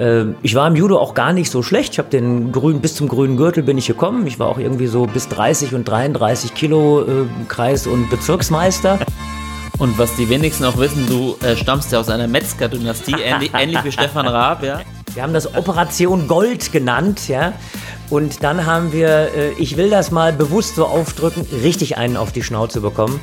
Äh, ich war im Judo auch gar nicht so schlecht. Ich habe den grünen, bis zum grünen Gürtel bin ich gekommen. Ich war auch irgendwie so bis 30 und 33 Kilo äh, Kreis- und Bezirksmeister. Und was die wenigsten auch wissen, du äh, stammst ja aus einer Metzger-Dynastie, ähnlich, ähnlich wie Stefan Raab, ja? Wir haben das Operation Gold genannt, ja. Und dann haben wir, äh, ich will das mal bewusst so aufdrücken, richtig einen auf die Schnauze bekommen.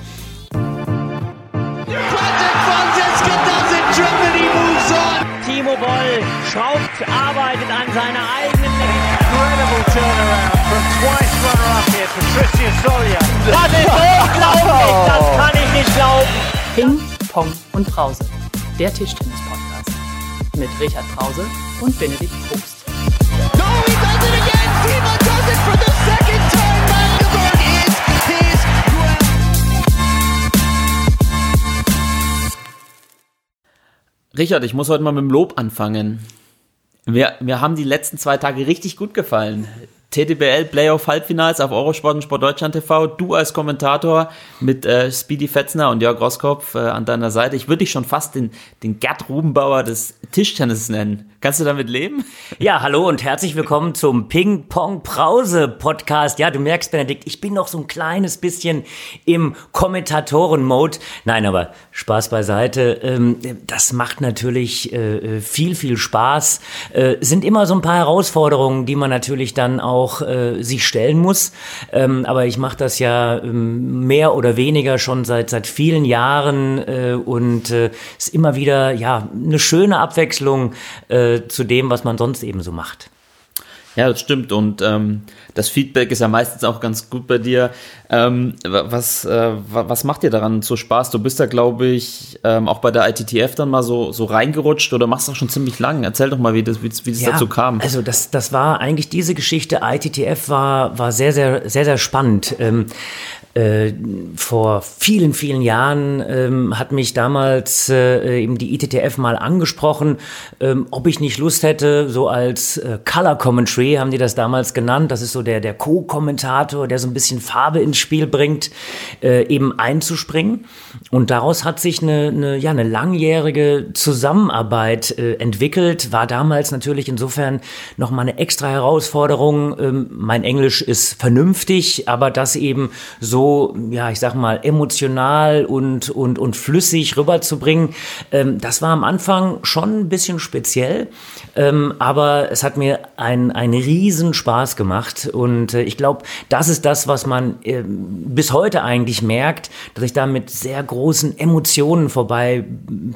Seiner eigenen Incredible turnaround from twice runner-up here, Patricia Solia. Das ist unglaublich, das kann ich nicht glauben. Ping, Pong und Brause, der Tischtennis-Podcast. Mit Richard Brause und Benedikt Probst. No, he does it again! Timo does it for the second time! Magdeburg is his Richard, ich muss heute mal mit dem Lob anfangen. Wir, mir haben die letzten zwei Tage richtig gut gefallen. TTBL Playoff Halbfinals auf Eurosport und Sport Deutschland TV. Du als Kommentator mit äh, Speedy Fetzner und Jörg Roskopf äh, an deiner Seite. Ich würde dich schon fast den, den Gerd Rubenbauer des Tischtennis nennen. Kannst du damit leben? Ja, hallo und herzlich willkommen zum Ping Pong Brause Podcast. Ja, du merkst, Benedikt, ich bin noch so ein kleines bisschen im Kommentatoren-Mode. Nein, aber Spaß beiseite. Ähm, das macht natürlich äh, viel, viel Spaß. Äh, sind immer so ein paar Herausforderungen, die man natürlich dann auch äh, sich stellen muss. Ähm, aber ich mache das ja ähm, mehr oder weniger schon seit seit vielen Jahren und ist immer wieder ja eine schöne Abwechslung zu dem, was man sonst eben so macht. Ja, das stimmt. Und ähm, das Feedback ist ja meistens auch ganz gut bei dir. Ähm, was, äh, was macht dir daran so Spaß? Du bist da, glaube ich, ähm, auch bei der ITTF dann mal so, so reingerutscht oder machst das schon ziemlich lang. Erzähl doch mal, wie das, wie, wie das ja, dazu kam. Also das, das war eigentlich diese Geschichte. ITTF war, war sehr, sehr, sehr, sehr spannend. Äh, vor vielen, vielen Jahren ähm, hat mich damals äh, eben die ITTF mal angesprochen, ähm, ob ich nicht Lust hätte, so als äh, Color Commentary haben die das damals genannt. Das ist so der, der Co-Kommentator, der so ein bisschen Farbe ins Spiel bringt, äh, eben einzuspringen. Und daraus hat sich eine, eine, ja, eine langjährige Zusammenarbeit äh, entwickelt. War damals natürlich insofern nochmal eine extra Herausforderung. Ähm, mein Englisch ist vernünftig, aber das eben so ja, ich sag mal, emotional und, und, und flüssig rüberzubringen. Ähm, das war am Anfang schon ein bisschen speziell, ähm, aber es hat mir einen, riesen Spaß gemacht und äh, ich glaube, das ist das, was man äh, bis heute eigentlich merkt, dass ich da mit sehr großen Emotionen vorbei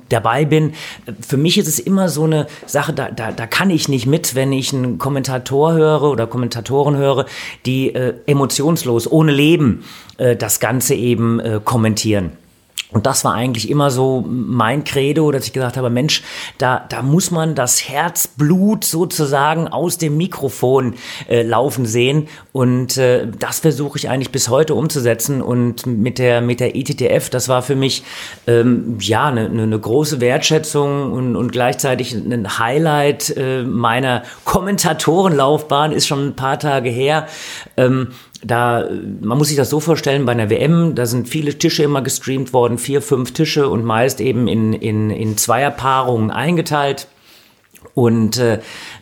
dabei bin. Für mich ist es immer so eine Sache, da, da, da kann ich nicht mit, wenn ich einen Kommentator höre oder Kommentatoren höre, die äh, emotionslos, ohne Leben äh, das Ganze eben äh, kommentieren. Und das war eigentlich immer so mein Credo, dass ich gesagt habe, Mensch, da, da muss man das Herzblut sozusagen aus dem Mikrofon äh, laufen sehen. Und äh, das versuche ich eigentlich bis heute umzusetzen. Und mit der, mit der ETTF, das war für mich ähm, ja eine, eine große Wertschätzung und, und gleichzeitig ein Highlight äh, meiner Kommentatorenlaufbahn, ist schon ein paar Tage her. Ähm, da, man muss sich das so vorstellen, bei einer WM, da sind viele Tische immer gestreamt worden, vier, fünf Tische und meist eben in, in, in Zweierpaarungen eingeteilt. Und äh,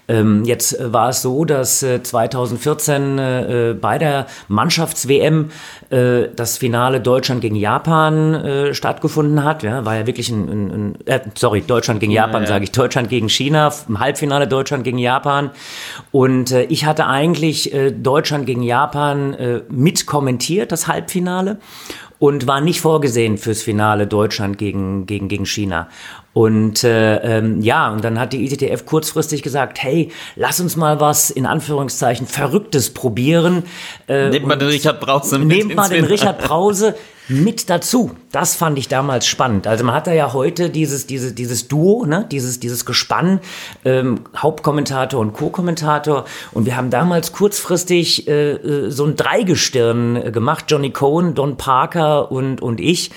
ähm, jetzt war es so, dass äh, 2014 äh, bei der Mannschafts-WM äh, das Finale Deutschland gegen Japan äh, stattgefunden hat. Ja, war ja wirklich ein, ein, ein äh, sorry, Deutschland gegen Japan, ja, ja. sage ich, Deutschland gegen China, im Halbfinale Deutschland gegen Japan. Und äh, ich hatte eigentlich äh, Deutschland gegen Japan äh, mit kommentiert, das Halbfinale und war nicht vorgesehen fürs Finale Deutschland gegen, gegen, gegen China. Und äh, ähm, ja, und dann hat die ITTF kurzfristig gesagt, hey, lass uns mal was in Anführungszeichen Verrücktes probieren. Äh, nehmt mal den Richard Brause mit Nehmt mal den Richard Brause mit dazu. Das fand ich damals spannend. Also man hat da ja heute dieses, dieses, dieses Duo, ne? dieses, dieses Gespann, ähm, Hauptkommentator und Co-Kommentator. Und wir haben damals kurzfristig äh, äh so ein Dreigestirn äh, gemacht. Johnny Cohen, Don Parker und, und ich.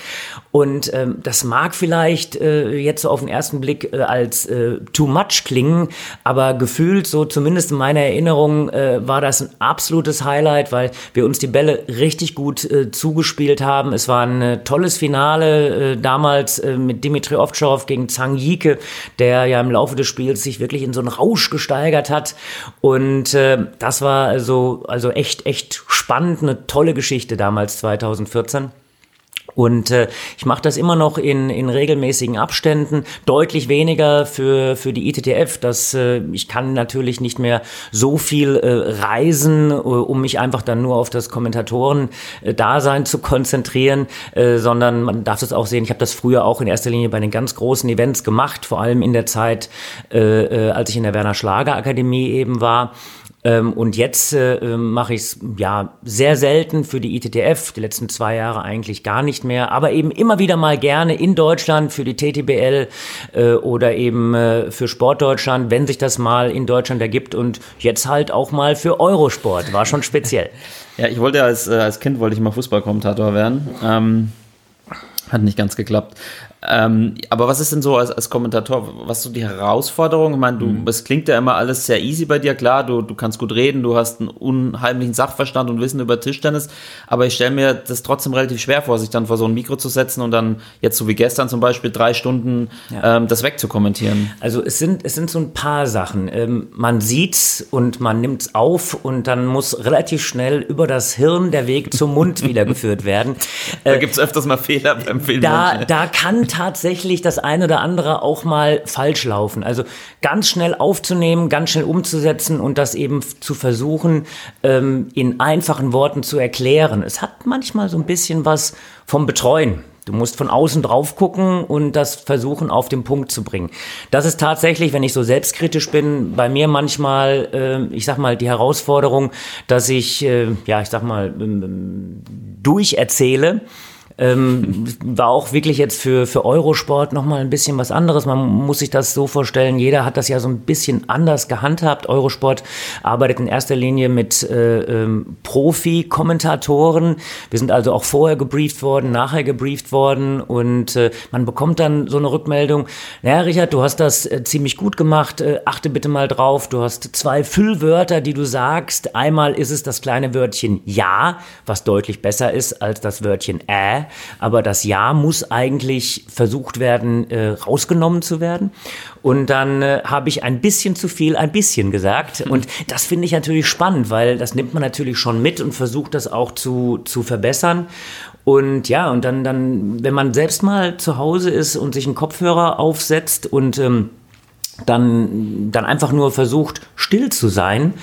Und ähm, das mag vielleicht äh, jetzt so auf den ersten Blick äh, als äh, too much klingen, aber gefühlt, so zumindest in meiner Erinnerung, äh, war das ein absolutes Highlight, weil wir uns die Bälle richtig gut äh, zugespielt haben. Es war ein äh, tolles Finale äh, damals äh, mit Dimitri Ovtcharov gegen Zhang Yike, der ja im Laufe des Spiels sich wirklich in so einen Rausch gesteigert hat. Und äh, das war also, also echt, echt spannend, eine tolle Geschichte damals 2014. Und äh, ich mache das immer noch in, in regelmäßigen Abständen, deutlich weniger für, für die ITTF. Das, äh, ich kann natürlich nicht mehr so viel äh, reisen, äh, um mich einfach dann nur auf das Kommentatoren-Dasein zu konzentrieren, äh, sondern man darf das auch sehen, ich habe das früher auch in erster Linie bei den ganz großen Events gemacht, vor allem in der Zeit, äh, äh, als ich in der Werner Schlager Akademie eben war. Ähm, und jetzt äh, ähm, mache ich es ja sehr selten für die ITTF, die letzten zwei Jahre eigentlich gar nicht mehr, aber eben immer wieder mal gerne in Deutschland für die TTBL äh, oder eben äh, für Sportdeutschland, wenn sich das mal in Deutschland ergibt und jetzt halt auch mal für Eurosport, war schon speziell. Ja, ich wollte als, äh, als Kind wollte ich mal Fußballkommentator werden. Ähm, hat nicht ganz geklappt. Ähm, aber was ist denn so als, als Kommentator, was so die Herausforderung? Ich meine, du, mhm. es klingt ja immer alles sehr easy bei dir, klar, du, du kannst gut reden, du hast einen unheimlichen Sachverstand und Wissen über Tischtennis, aber ich stelle mir das trotzdem relativ schwer vor, sich dann vor so ein Mikro zu setzen und dann jetzt so wie gestern zum Beispiel drei Stunden ja. ähm, das wegzukommentieren. Also es sind, es sind so ein paar Sachen. Ähm, man sieht's und man nimmt's auf und dann muss relativ schnell über das Hirn der Weg zum Mund wiedergeführt werden. da äh, gibt's öfters mal Fehler beim Film. Da, da kann tatsächlich das eine oder andere auch mal falsch laufen. Also ganz schnell aufzunehmen, ganz schnell umzusetzen und das eben zu versuchen, ähm, in einfachen Worten zu erklären. Es hat manchmal so ein bisschen was vom Betreuen. Du musst von außen drauf gucken und das versuchen auf den Punkt zu bringen. Das ist tatsächlich, wenn ich so selbstkritisch bin, bei mir manchmal, äh, ich sag mal, die Herausforderung, dass ich, äh, ja, ich sag mal, ähm, durcherzähle ähm, war auch wirklich jetzt für, für Eurosport nochmal ein bisschen was anderes. Man muss sich das so vorstellen, jeder hat das ja so ein bisschen anders gehandhabt. Eurosport arbeitet in erster Linie mit äh, ähm, Profi-Kommentatoren. Wir sind also auch vorher gebrieft worden, nachher gebrieft worden und äh, man bekommt dann so eine Rückmeldung. Naja, Richard, du hast das äh, ziemlich gut gemacht. Äh, achte bitte mal drauf. Du hast zwei Füllwörter, die du sagst. Einmal ist es das kleine Wörtchen Ja, was deutlich besser ist als das Wörtchen Äh aber das Ja muss eigentlich versucht werden, äh, rausgenommen zu werden. Und dann äh, habe ich ein bisschen zu viel, ein bisschen gesagt. Und das finde ich natürlich spannend, weil das nimmt man natürlich schon mit und versucht das auch zu, zu verbessern. Und ja, und dann, dann, wenn man selbst mal zu Hause ist und sich einen Kopfhörer aufsetzt und ähm, dann, dann einfach nur versucht, still zu sein,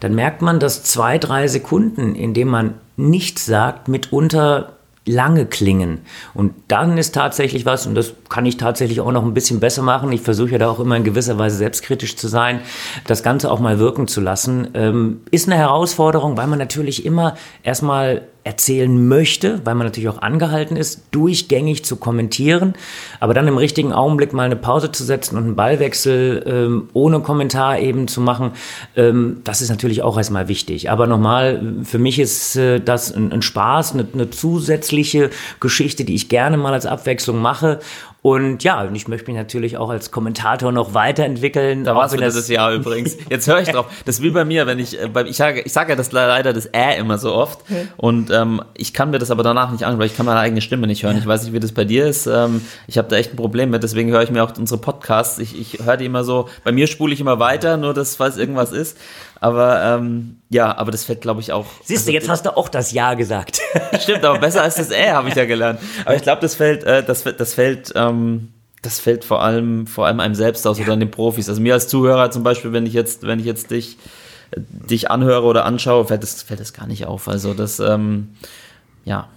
dann merkt man, dass zwei, drei Sekunden, in denen man nichts sagt, mitunter lange klingen. Und dann ist tatsächlich was, und das kann ich tatsächlich auch noch ein bisschen besser machen. Ich versuche ja da auch immer in gewisser Weise selbstkritisch zu sein, das Ganze auch mal wirken zu lassen. Ähm, ist eine Herausforderung, weil man natürlich immer erstmal erzählen möchte, weil man natürlich auch angehalten ist, durchgängig zu kommentieren, aber dann im richtigen Augenblick mal eine Pause zu setzen und einen Ballwechsel ähm, ohne Kommentar eben zu machen, ähm, das ist natürlich auch erstmal wichtig. Aber nochmal, für mich ist äh, das ein, ein Spaß, eine, eine zusätzliche Geschichte, die ich gerne mal als Abwechslung mache und ja, und ich möchte mich natürlich auch als Kommentator noch weiterentwickeln. Da warst du dieses Jahr übrigens. Jetzt höre ich drauf. Das ist wie bei mir, wenn ich, äh, ich sage, ich sage ja das leider das Ä immer so oft. Und ähm, ich kann mir das aber danach nicht an, weil ich kann meine eigene Stimme nicht hören. Ich weiß nicht, wie das bei dir ist. Ähm, ich habe da echt ein Problem mit, deswegen höre ich mir auch unsere Podcasts. Ich, ich höre die immer so, bei mir spule ich immer weiter, nur dass, falls irgendwas ist. Aber ähm, ja, aber das fällt, glaube ich, auch. Siehst du, also, jetzt hast du auch das Ja gesagt. Stimmt, aber besser als das Ä, habe ich ja gelernt. Aber ich glaube, das fällt, äh, das, das fällt, ähm, das fällt vor allem, vor allem einem selbst aus ja. oder den Profis. Also mir als Zuhörer zum Beispiel, wenn ich jetzt, wenn ich jetzt dich, dich anhöre oder anschaue, fällt das, fällt das gar nicht auf. Also das, ähm, ja.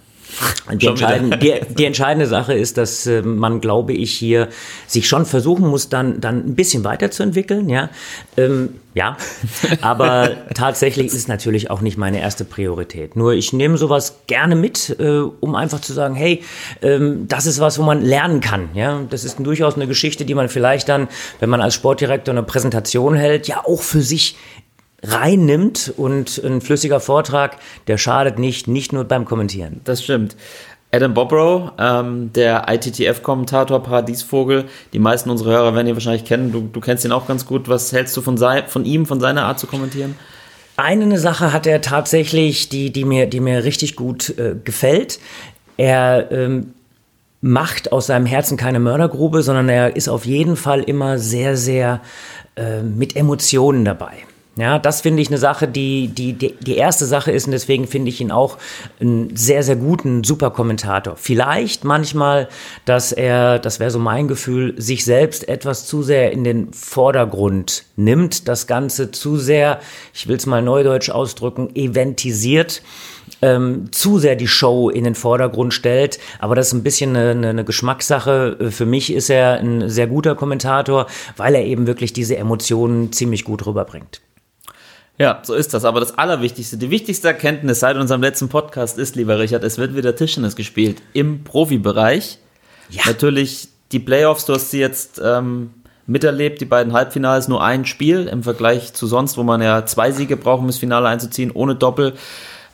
Die entscheidende, die, die entscheidende, Sache ist, dass äh, man, glaube ich, hier sich schon versuchen muss, dann, dann ein bisschen weiterzuentwickeln. Ja, ähm, ja. aber tatsächlich ist es natürlich auch nicht meine erste Priorität. Nur ich nehme sowas gerne mit, äh, um einfach zu sagen, hey, ähm, das ist was, wo man lernen kann. Ja, das ist durchaus eine Geschichte, die man vielleicht dann, wenn man als Sportdirektor eine Präsentation hält, ja auch für sich reinnimmt und ein flüssiger Vortrag, der schadet nicht, nicht nur beim Kommentieren. Das stimmt. Adam Bobrow, ähm, der ITTF-Kommentator, Paradiesvogel. Die meisten unserer Hörer werden ihn wahrscheinlich kennen. Du, du kennst ihn auch ganz gut. Was hältst du von, sei, von ihm, von seiner Art zu kommentieren? Eine Sache hat er tatsächlich, die, die, mir, die mir richtig gut äh, gefällt. Er ähm, macht aus seinem Herzen keine Mördergrube, sondern er ist auf jeden Fall immer sehr, sehr äh, mit Emotionen dabei. Ja, das finde ich eine Sache, die, die, die, erste Sache ist und deswegen finde ich ihn auch einen sehr, sehr guten, super Kommentator. Vielleicht manchmal, dass er, das wäre so mein Gefühl, sich selbst etwas zu sehr in den Vordergrund nimmt, das Ganze zu sehr, ich will es mal neudeutsch ausdrücken, eventisiert. Ähm, zu sehr die Show in den Vordergrund stellt. Aber das ist ein bisschen eine, eine Geschmackssache. Für mich ist er ein sehr guter Kommentator, weil er eben wirklich diese Emotionen ziemlich gut rüberbringt. Ja, so ist das. Aber das Allerwichtigste, die wichtigste Erkenntnis seit unserem letzten Podcast ist, lieber Richard, es wird wieder Tischtennis gespielt im Profibereich. Ja. Natürlich die Playoffs, du hast sie jetzt ähm, miterlebt, die beiden Halbfinals, nur ein Spiel im Vergleich zu sonst, wo man ja zwei Siege braucht, um das Finale einzuziehen, ohne Doppel.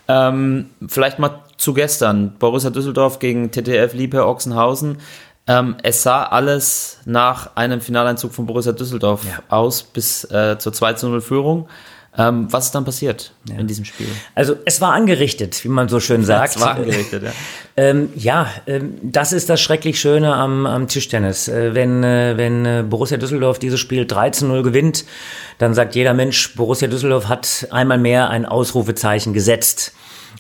Ähm, vielleicht mal zu gestern, Borussia Düsseldorf gegen TTF Liebe Ochsenhausen. Ähm, es sah alles nach einem Finaleinzug von Borussia Düsseldorf ja. aus bis äh, zur 2 0 Führung. Ähm, was ist dann passiert ja. in diesem Spiel? Also es war angerichtet, wie man so schön sagt. es war angerichtet, ja. ähm, ja, ähm, das ist das schrecklich Schöne am, am Tischtennis. Äh, wenn äh, wenn äh, Borussia Düsseldorf dieses Spiel 13-0 gewinnt, dann sagt jeder Mensch, Borussia Düsseldorf hat einmal mehr ein Ausrufezeichen gesetzt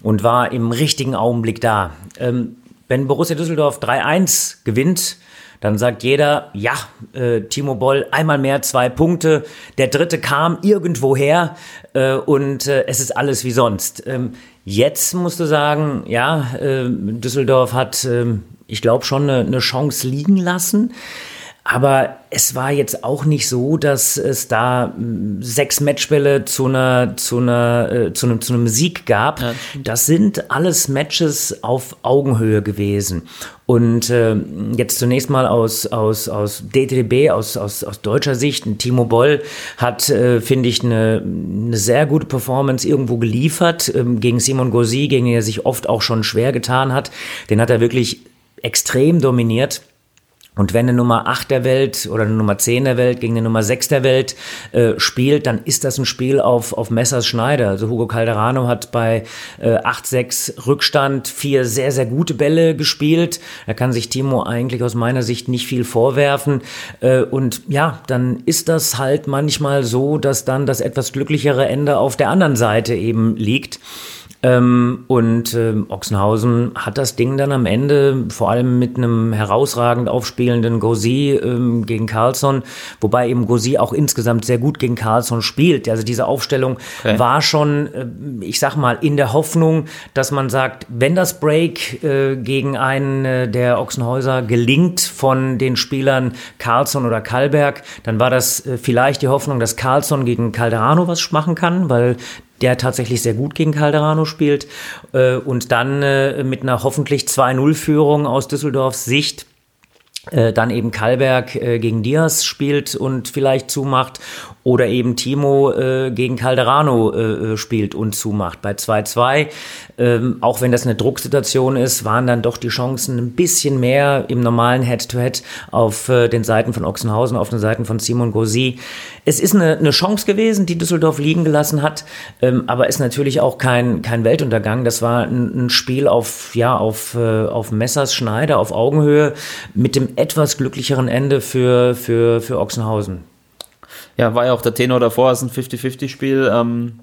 und war im richtigen Augenblick da. Ähm, wenn Borussia Düsseldorf 3-1 gewinnt, dann sagt jeder, ja, äh, Timo Boll, einmal mehr zwei Punkte. Der dritte kam irgendwoher äh, und äh, es ist alles wie sonst. Ähm, jetzt musst du sagen, ja, äh, Düsseldorf hat, äh, ich glaube, schon eine, eine Chance liegen lassen. Aber es war jetzt auch nicht so, dass es da hm, sechs Matchbälle zu einer zu einer äh, zu einem zu einem Sieg gab. Ja. Das sind alles Matches auf Augenhöhe gewesen. Und äh, jetzt zunächst mal aus aus aus DTB aus aus aus deutscher Sicht, Timo Boll hat äh, finde ich eine eine sehr gute Performance irgendwo geliefert ähm, gegen Simon Gauzy, gegen den er sich oft auch schon schwer getan hat. Den hat er wirklich extrem dominiert. Und wenn eine Nummer 8 der Welt oder eine Nummer 10 der Welt gegen eine Nummer 6 der Welt äh, spielt, dann ist das ein Spiel auf, auf Messers Schneider. Also Hugo Calderano hat bei äh, 8-6 Rückstand vier sehr, sehr gute Bälle gespielt. Da kann sich Timo eigentlich aus meiner Sicht nicht viel vorwerfen. Äh, und ja, dann ist das halt manchmal so, dass dann das etwas glücklichere Ende auf der anderen Seite eben liegt. Ähm, und äh, Ochsenhausen hat das Ding dann am Ende, vor allem mit einem herausragend aufspielenden Gauzy ähm, gegen Carlsson, wobei eben Gauzy auch insgesamt sehr gut gegen Carlsson spielt. Also diese Aufstellung okay. war schon, äh, ich sag mal, in der Hoffnung, dass man sagt, wenn das Break äh, gegen einen äh, der Ochsenhäuser gelingt von den Spielern Carlsson oder Kalberg, dann war das äh, vielleicht die Hoffnung, dass Carlsson gegen Calderano was machen kann, weil der tatsächlich sehr gut gegen Calderano spielt. Äh, und dann äh, mit einer hoffentlich 2-0-Führung aus Düsseldorfs Sicht äh, dann eben Kalberg äh, gegen Diaz spielt und vielleicht zumacht oder eben Timo äh, gegen Calderano äh, äh spielt und zumacht. Bei 2-2, ähm, auch wenn das eine Drucksituation ist, waren dann doch die Chancen ein bisschen mehr im normalen Head-to-Head -Head auf äh, den Seiten von Ochsenhausen, auf den Seiten von Simon Gauzy. Es ist eine, eine Chance gewesen, die Düsseldorf liegen gelassen hat, ähm, aber ist natürlich auch kein, kein Weltuntergang. Das war ein, ein Spiel auf, ja, auf, äh, auf Messers Schneider, auf Augenhöhe mit dem etwas glücklicheren Ende für, für, für Ochsenhausen. Ja, war ja auch der Tenor davor, ist ein 50-50-Spiel. Ähm,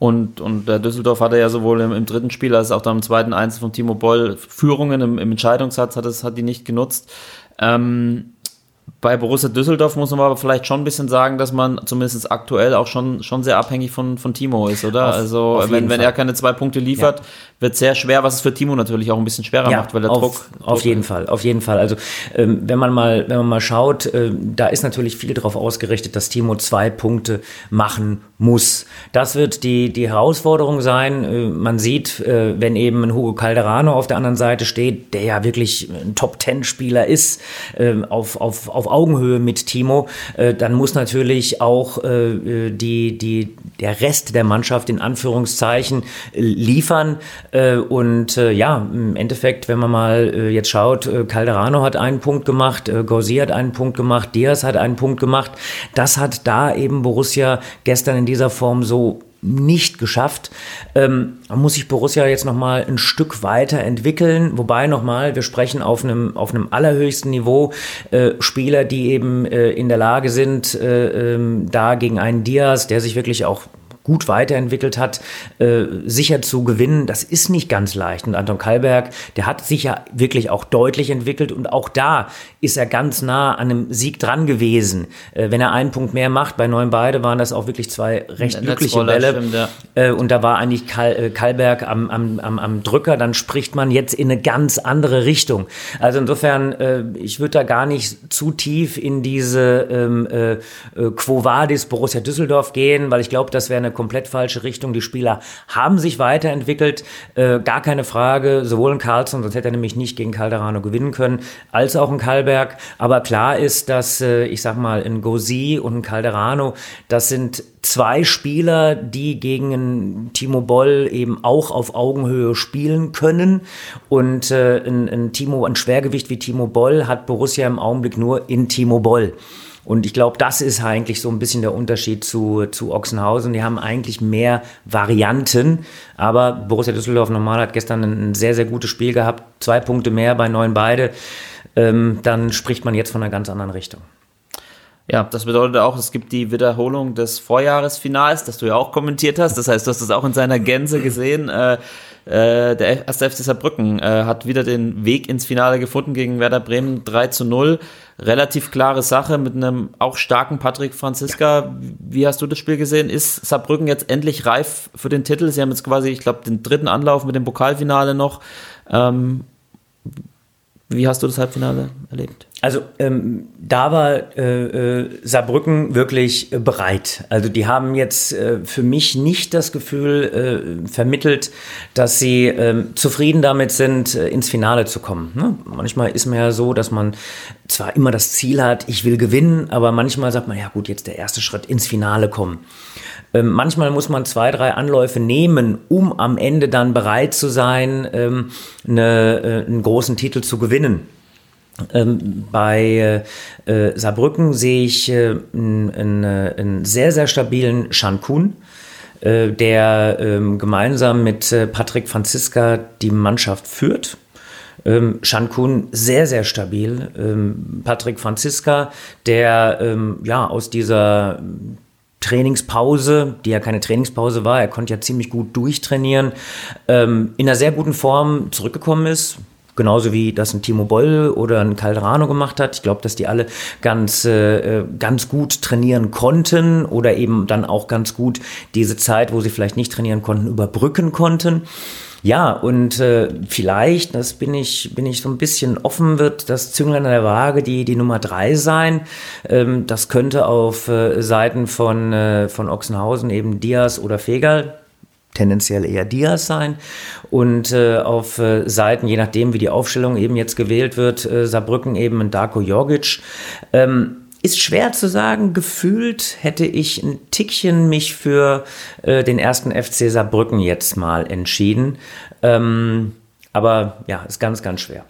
und, und der Düsseldorf hatte ja sowohl im, im, dritten Spiel als auch dann im zweiten Einzel von Timo Boll Führungen im, im Entscheidungssatz, hat, es, hat die nicht genutzt. Ähm, bei Borussia Düsseldorf muss man aber vielleicht schon ein bisschen sagen, dass man zumindest aktuell auch schon, schon sehr abhängig von, von Timo ist, oder? Auf, also, auf wenn, wenn er keine zwei Punkte liefert, ja. wird sehr schwer, was es für Timo natürlich auch ein bisschen schwerer ja, macht, weil der auf, Druck. Auf jeden Fall, auf jeden Fall. Also, ähm, wenn man mal, wenn man mal schaut, äh, da ist natürlich viel darauf ausgerichtet, dass Timo zwei Punkte machen muss. Das wird die, die Herausforderung sein. Äh, man sieht, äh, wenn eben ein Hugo Calderano auf der anderen Seite steht, der ja wirklich ein Top-Ten-Spieler ist, äh, auf, auf, auf Augenhöhe mit Timo, dann muss natürlich auch die, die, der Rest der Mannschaft in Anführungszeichen liefern. Und ja, im Endeffekt, wenn man mal jetzt schaut, Calderano hat einen Punkt gemacht, Gauzy hat einen Punkt gemacht, Diaz hat einen Punkt gemacht. Das hat da eben Borussia gestern in dieser Form so nicht geschafft. Ähm, muss sich Borussia jetzt nochmal ein Stück weiter entwickeln. Wobei nochmal, wir sprechen auf einem, auf einem allerhöchsten Niveau. Äh, Spieler, die eben äh, in der Lage sind, äh, ähm, da gegen einen Diaz, der sich wirklich auch gut weiterentwickelt hat, äh, sicher zu gewinnen, das ist nicht ganz leicht. Und Anton Kalberg, der hat sich ja wirklich auch deutlich entwickelt und auch da ist er ganz nah an einem Sieg dran gewesen. Äh, wenn er einen Punkt mehr macht, bei neun beide waren das auch wirklich zwei recht glückliche Bälle. Stimmt, ja. äh, und da war eigentlich Kal äh, Kalberg am, am, am, am Drücker, dann spricht man jetzt in eine ganz andere Richtung. Also insofern, äh, ich würde da gar nicht zu tief in diese ähm, äh, Quo Vadis Borussia Düsseldorf gehen, weil ich glaube, das wäre eine komplett falsche Richtung. Die Spieler haben sich weiterentwickelt, äh, gar keine Frage. Sowohl in Carlson, sonst hätte er nämlich nicht gegen Calderano gewinnen können, als auch in Kalberg. Aber klar ist, dass äh, ich sag mal in Gosi und in Calderano, das sind zwei Spieler, die gegen Timo Boll eben auch auf Augenhöhe spielen können. Und äh, ein, ein, Timo, ein Schwergewicht wie Timo Boll hat Borussia im Augenblick nur in Timo Boll. Und ich glaube, das ist eigentlich so ein bisschen der Unterschied zu, zu Ochsenhausen. Die haben eigentlich mehr Varianten. Aber Borussia Düsseldorf normal hat gestern ein sehr, sehr gutes Spiel gehabt. Zwei Punkte mehr bei neun beide. Ähm, dann spricht man jetzt von einer ganz anderen Richtung. Ja, das bedeutet auch, es gibt die Wiederholung des Vorjahresfinals, das du ja auch kommentiert hast. Das heißt, du hast es auch in seiner Gänze gesehen. Äh, äh, der erste FC Saarbrücken äh, hat wieder den Weg ins Finale gefunden gegen Werder Bremen 3 zu 0. Relativ klare Sache mit einem auch starken Patrick Franziska. Wie hast du das Spiel gesehen? Ist Saarbrücken jetzt endlich reif für den Titel? Sie haben jetzt quasi, ich glaube, den dritten Anlauf mit dem Pokalfinale noch. Ähm, wie hast du das Halbfinale erlebt? Also ähm, da war äh, äh, Saarbrücken wirklich äh, bereit. Also die haben jetzt äh, für mich nicht das Gefühl äh, vermittelt, dass sie äh, zufrieden damit sind, ins Finale zu kommen. Ne? Manchmal ist man ja so, dass man zwar immer das Ziel hat, ich will gewinnen, aber manchmal sagt man, ja gut, jetzt der erste Schritt ins Finale kommen. Ähm, manchmal muss man zwei, drei Anläufe nehmen, um am Ende dann bereit zu sein, ähm, eine, äh, einen großen Titel zu gewinnen. Ähm, bei äh, äh Saarbrücken sehe ich äh, einen, einen, sehr, sehr stabilen Shankun, äh, der ähm, gemeinsam mit äh, Patrick Franziska die Mannschaft führt. Ähm, Shankun sehr, sehr stabil. Ähm, Patrick Franziska, der ähm, ja aus dieser Trainingspause, die ja keine Trainingspause war, er konnte ja ziemlich gut durchtrainieren, ähm, in einer sehr guten Form zurückgekommen ist. Genauso wie das ein Timo Boll oder ein Calderano gemacht hat. Ich glaube, dass die alle ganz, äh, ganz gut trainieren konnten oder eben dann auch ganz gut diese Zeit, wo sie vielleicht nicht trainieren konnten, überbrücken konnten. Ja, und äh, vielleicht, das bin ich, bin ich so ein bisschen offen, wird das Zünglein an der Waage die, die Nummer drei sein. Ähm, das könnte auf äh, Seiten von, äh, von Ochsenhausen eben Diaz oder Fegal tendenziell eher Diaz sein. Und äh, auf äh, Seiten, je nachdem, wie die Aufstellung eben jetzt gewählt wird, äh, Saarbrücken eben ein Darko Jorgic. Ähm, ist schwer zu sagen. Gefühlt hätte ich ein Tickchen mich für äh, den ersten FC Saarbrücken jetzt mal entschieden. Ähm, aber ja, ist ganz, ganz schwer.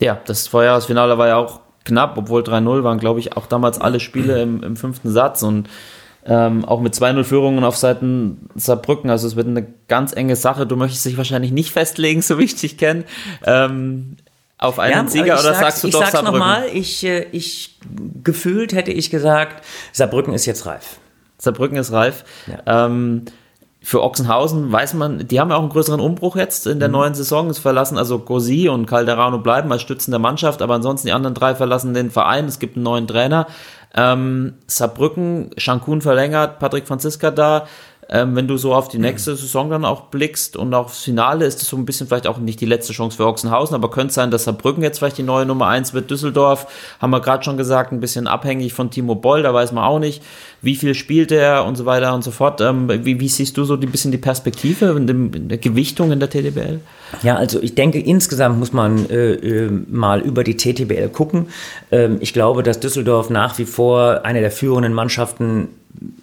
Ja, das Vorjahresfinale war ja auch knapp, obwohl 3-0 waren, glaube ich, auch damals alle Spiele im, im fünften Satz und ähm, auch mit 2-0-Führungen auf Seiten Saarbrücken. Also es wird eine ganz enge Sache. Du möchtest dich wahrscheinlich nicht festlegen, so wie ich dich kenne. Ähm, auf einen ja, Sieger oder sagst du ich doch sag's Saarbrücken? nochmal, ich, äh, ich gefühlt hätte ich gesagt, Saarbrücken ist jetzt reif. Saarbrücken ist reif. Ja. Ähm, für Ochsenhausen weiß man, die haben ja auch einen größeren Umbruch jetzt in der mhm. neuen Saison. Es verlassen also Gosi und Calderano bleiben als Stützen der Mannschaft, aber ansonsten die anderen drei verlassen den Verein. Es gibt einen neuen Trainer. Ähm, Saarbrücken, Shankun verlängert, Patrick Franziska da. Ähm, wenn du so auf die nächste Saison dann auch blickst und aufs Finale, ist es so ein bisschen vielleicht auch nicht die letzte Chance für Ochsenhausen, aber könnte sein, dass Saarbrücken jetzt vielleicht die neue Nummer eins wird. Düsseldorf, haben wir gerade schon gesagt, ein bisschen abhängig von Timo Boll, da weiß man auch nicht, wie viel spielt er und so weiter und so fort. Ähm, wie, wie, siehst du so ein bisschen die Perspektive und die Gewichtung in der TDBL? Ja, also ich denke, insgesamt muss man äh, äh mal über die TTBL gucken. Ähm, ich glaube, dass Düsseldorf nach wie vor eine der führenden Mannschaften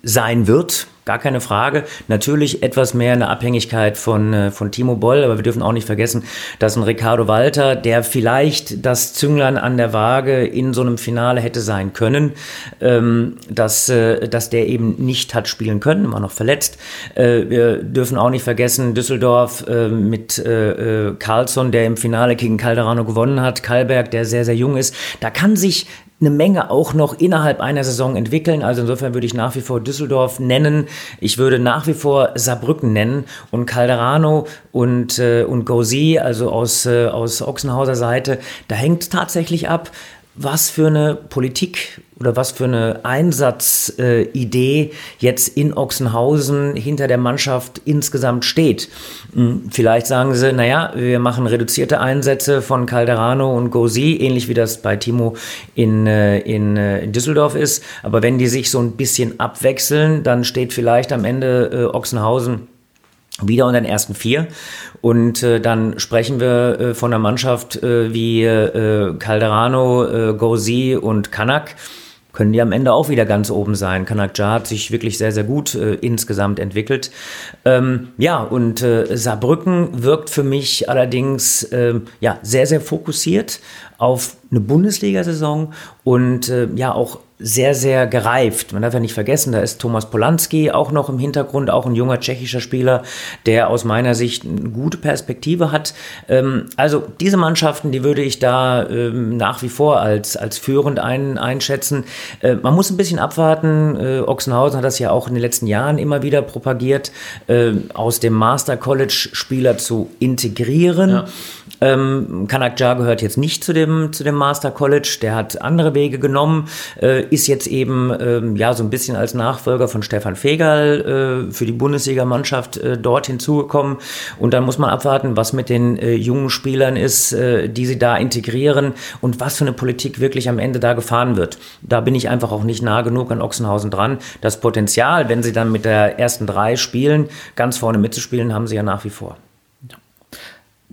sein wird gar keine Frage. Natürlich etwas mehr eine Abhängigkeit von, äh, von Timo Boll, aber wir dürfen auch nicht vergessen, dass ein Ricardo Walter, der vielleicht das Zünglein an der Waage in so einem Finale hätte sein können, ähm, dass, äh, dass der eben nicht hat spielen können, war noch verletzt. Äh, wir dürfen auch nicht vergessen, Düsseldorf äh, mit äh Carlsson, der im Finale gegen Calderano gewonnen hat, Kalberg, der sehr, sehr jung ist. Da kann sich eine Menge auch noch innerhalb einer Saison entwickeln. Also insofern würde ich nach wie vor Düsseldorf nennen. Ich würde nach wie vor Saarbrücken nennen und Calderano und, äh, und Gauzy, also aus, äh, aus Ochsenhauser Seite. Da hängt tatsächlich ab, was für eine Politik oder was für eine Einsatzidee äh, jetzt in Ochsenhausen hinter der Mannschaft insgesamt steht. Hm, vielleicht sagen sie, naja, wir machen reduzierte Einsätze von Calderano und Gosi, ähnlich wie das bei Timo in, äh, in, äh, in Düsseldorf ist. Aber wenn die sich so ein bisschen abwechseln, dann steht vielleicht am Ende äh, Ochsenhausen wieder unter den ersten vier. Und äh, dann sprechen wir äh, von einer Mannschaft äh, wie äh, Calderano, äh, Gauzy und Kanak. Können die am Ende auch wieder ganz oben sein. Kanak Jar hat sich wirklich sehr, sehr gut äh, insgesamt entwickelt. Ähm, ja, und äh, Saarbrücken wirkt für mich allerdings äh, ja, sehr, sehr fokussiert auf eine Bundesliga-Saison und äh, ja auch sehr, sehr gereift. Man darf ja nicht vergessen, da ist Thomas Polanski auch noch im Hintergrund, auch ein junger tschechischer Spieler, der aus meiner Sicht eine gute Perspektive hat. Ähm, also diese Mannschaften, die würde ich da ähm, nach wie vor als, als führend ein, einschätzen. Äh, man muss ein bisschen abwarten. Äh, Ochsenhausen hat das ja auch in den letzten Jahren immer wieder propagiert, äh, aus dem Master College Spieler zu integrieren. Ja. Ähm, Kanak Jar gehört jetzt nicht zu dem, zu dem Master College, der hat andere Wege genommen, äh, ist jetzt eben ähm, ja so ein bisschen als Nachfolger von Stefan Fegal äh, für die Bundesliga-Mannschaft äh, dort hinzugekommen. Und dann muss man abwarten, was mit den äh, jungen Spielern ist, äh, die sie da integrieren und was für eine Politik wirklich am Ende da gefahren wird. Da bin ich einfach auch nicht nah genug an Ochsenhausen dran. Das Potenzial, wenn sie dann mit der ersten drei spielen, ganz vorne mitzuspielen, haben sie ja nach wie vor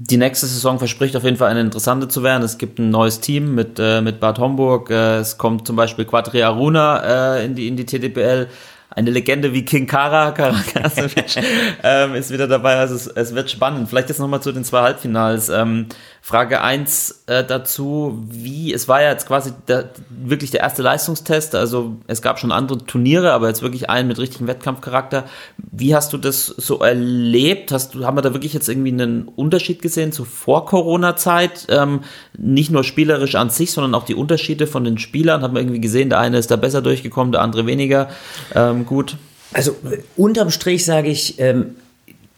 die nächste Saison verspricht auf jeden Fall eine interessante zu werden. Es gibt ein neues Team mit, äh, mit Bad Homburg. Äh, es kommt zum Beispiel Quadri Aruna äh, in, die, in die TDPL. Eine Legende wie King Kara, ähm, ist wieder dabei. Also es, es wird spannend. Vielleicht jetzt nochmal zu den zwei Halbfinals. Ähm, Frage 1 äh, dazu, wie, es war ja jetzt quasi der, wirklich der erste Leistungstest, also es gab schon andere Turniere, aber jetzt wirklich einen mit richtigem Wettkampfcharakter. Wie hast du das so erlebt? Hast du, haben wir da wirklich jetzt irgendwie einen Unterschied gesehen zu Vor-Corona-Zeit? Ähm, nicht nur spielerisch an sich, sondern auch die Unterschiede von den Spielern. Haben wir irgendwie gesehen, der eine ist da besser durchgekommen, der andere weniger ähm, gut? Also unterm Strich sage ich, ähm,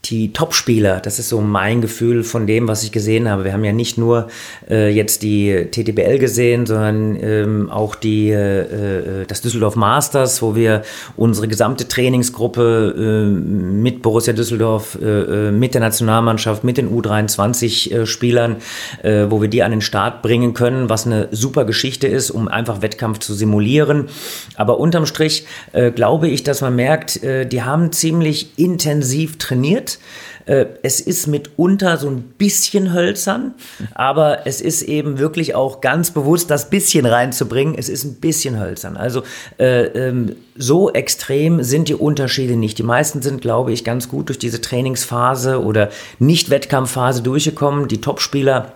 die Topspieler, das ist so mein Gefühl von dem, was ich gesehen habe. Wir haben ja nicht nur äh, jetzt die TTBL gesehen, sondern ähm, auch die, äh, äh, das Düsseldorf Masters, wo wir unsere gesamte Trainingsgruppe äh, mit Borussia Düsseldorf, äh, äh, mit der Nationalmannschaft, mit den U23-Spielern, wo wir die an den Start bringen können, was eine super Geschichte ist, um einfach Wettkampf zu simulieren. Aber unterm Strich glaube ich, dass man merkt, die haben ziemlich intensiv trainiert äh, es ist mitunter so ein bisschen hölzern, aber es ist eben wirklich auch ganz bewusst, das bisschen reinzubringen. Es ist ein bisschen hölzern. Also äh, ähm, so extrem sind die Unterschiede nicht. Die meisten sind, glaube ich, ganz gut durch diese Trainingsphase oder Nicht-Wettkampfphase durchgekommen. Die Topspieler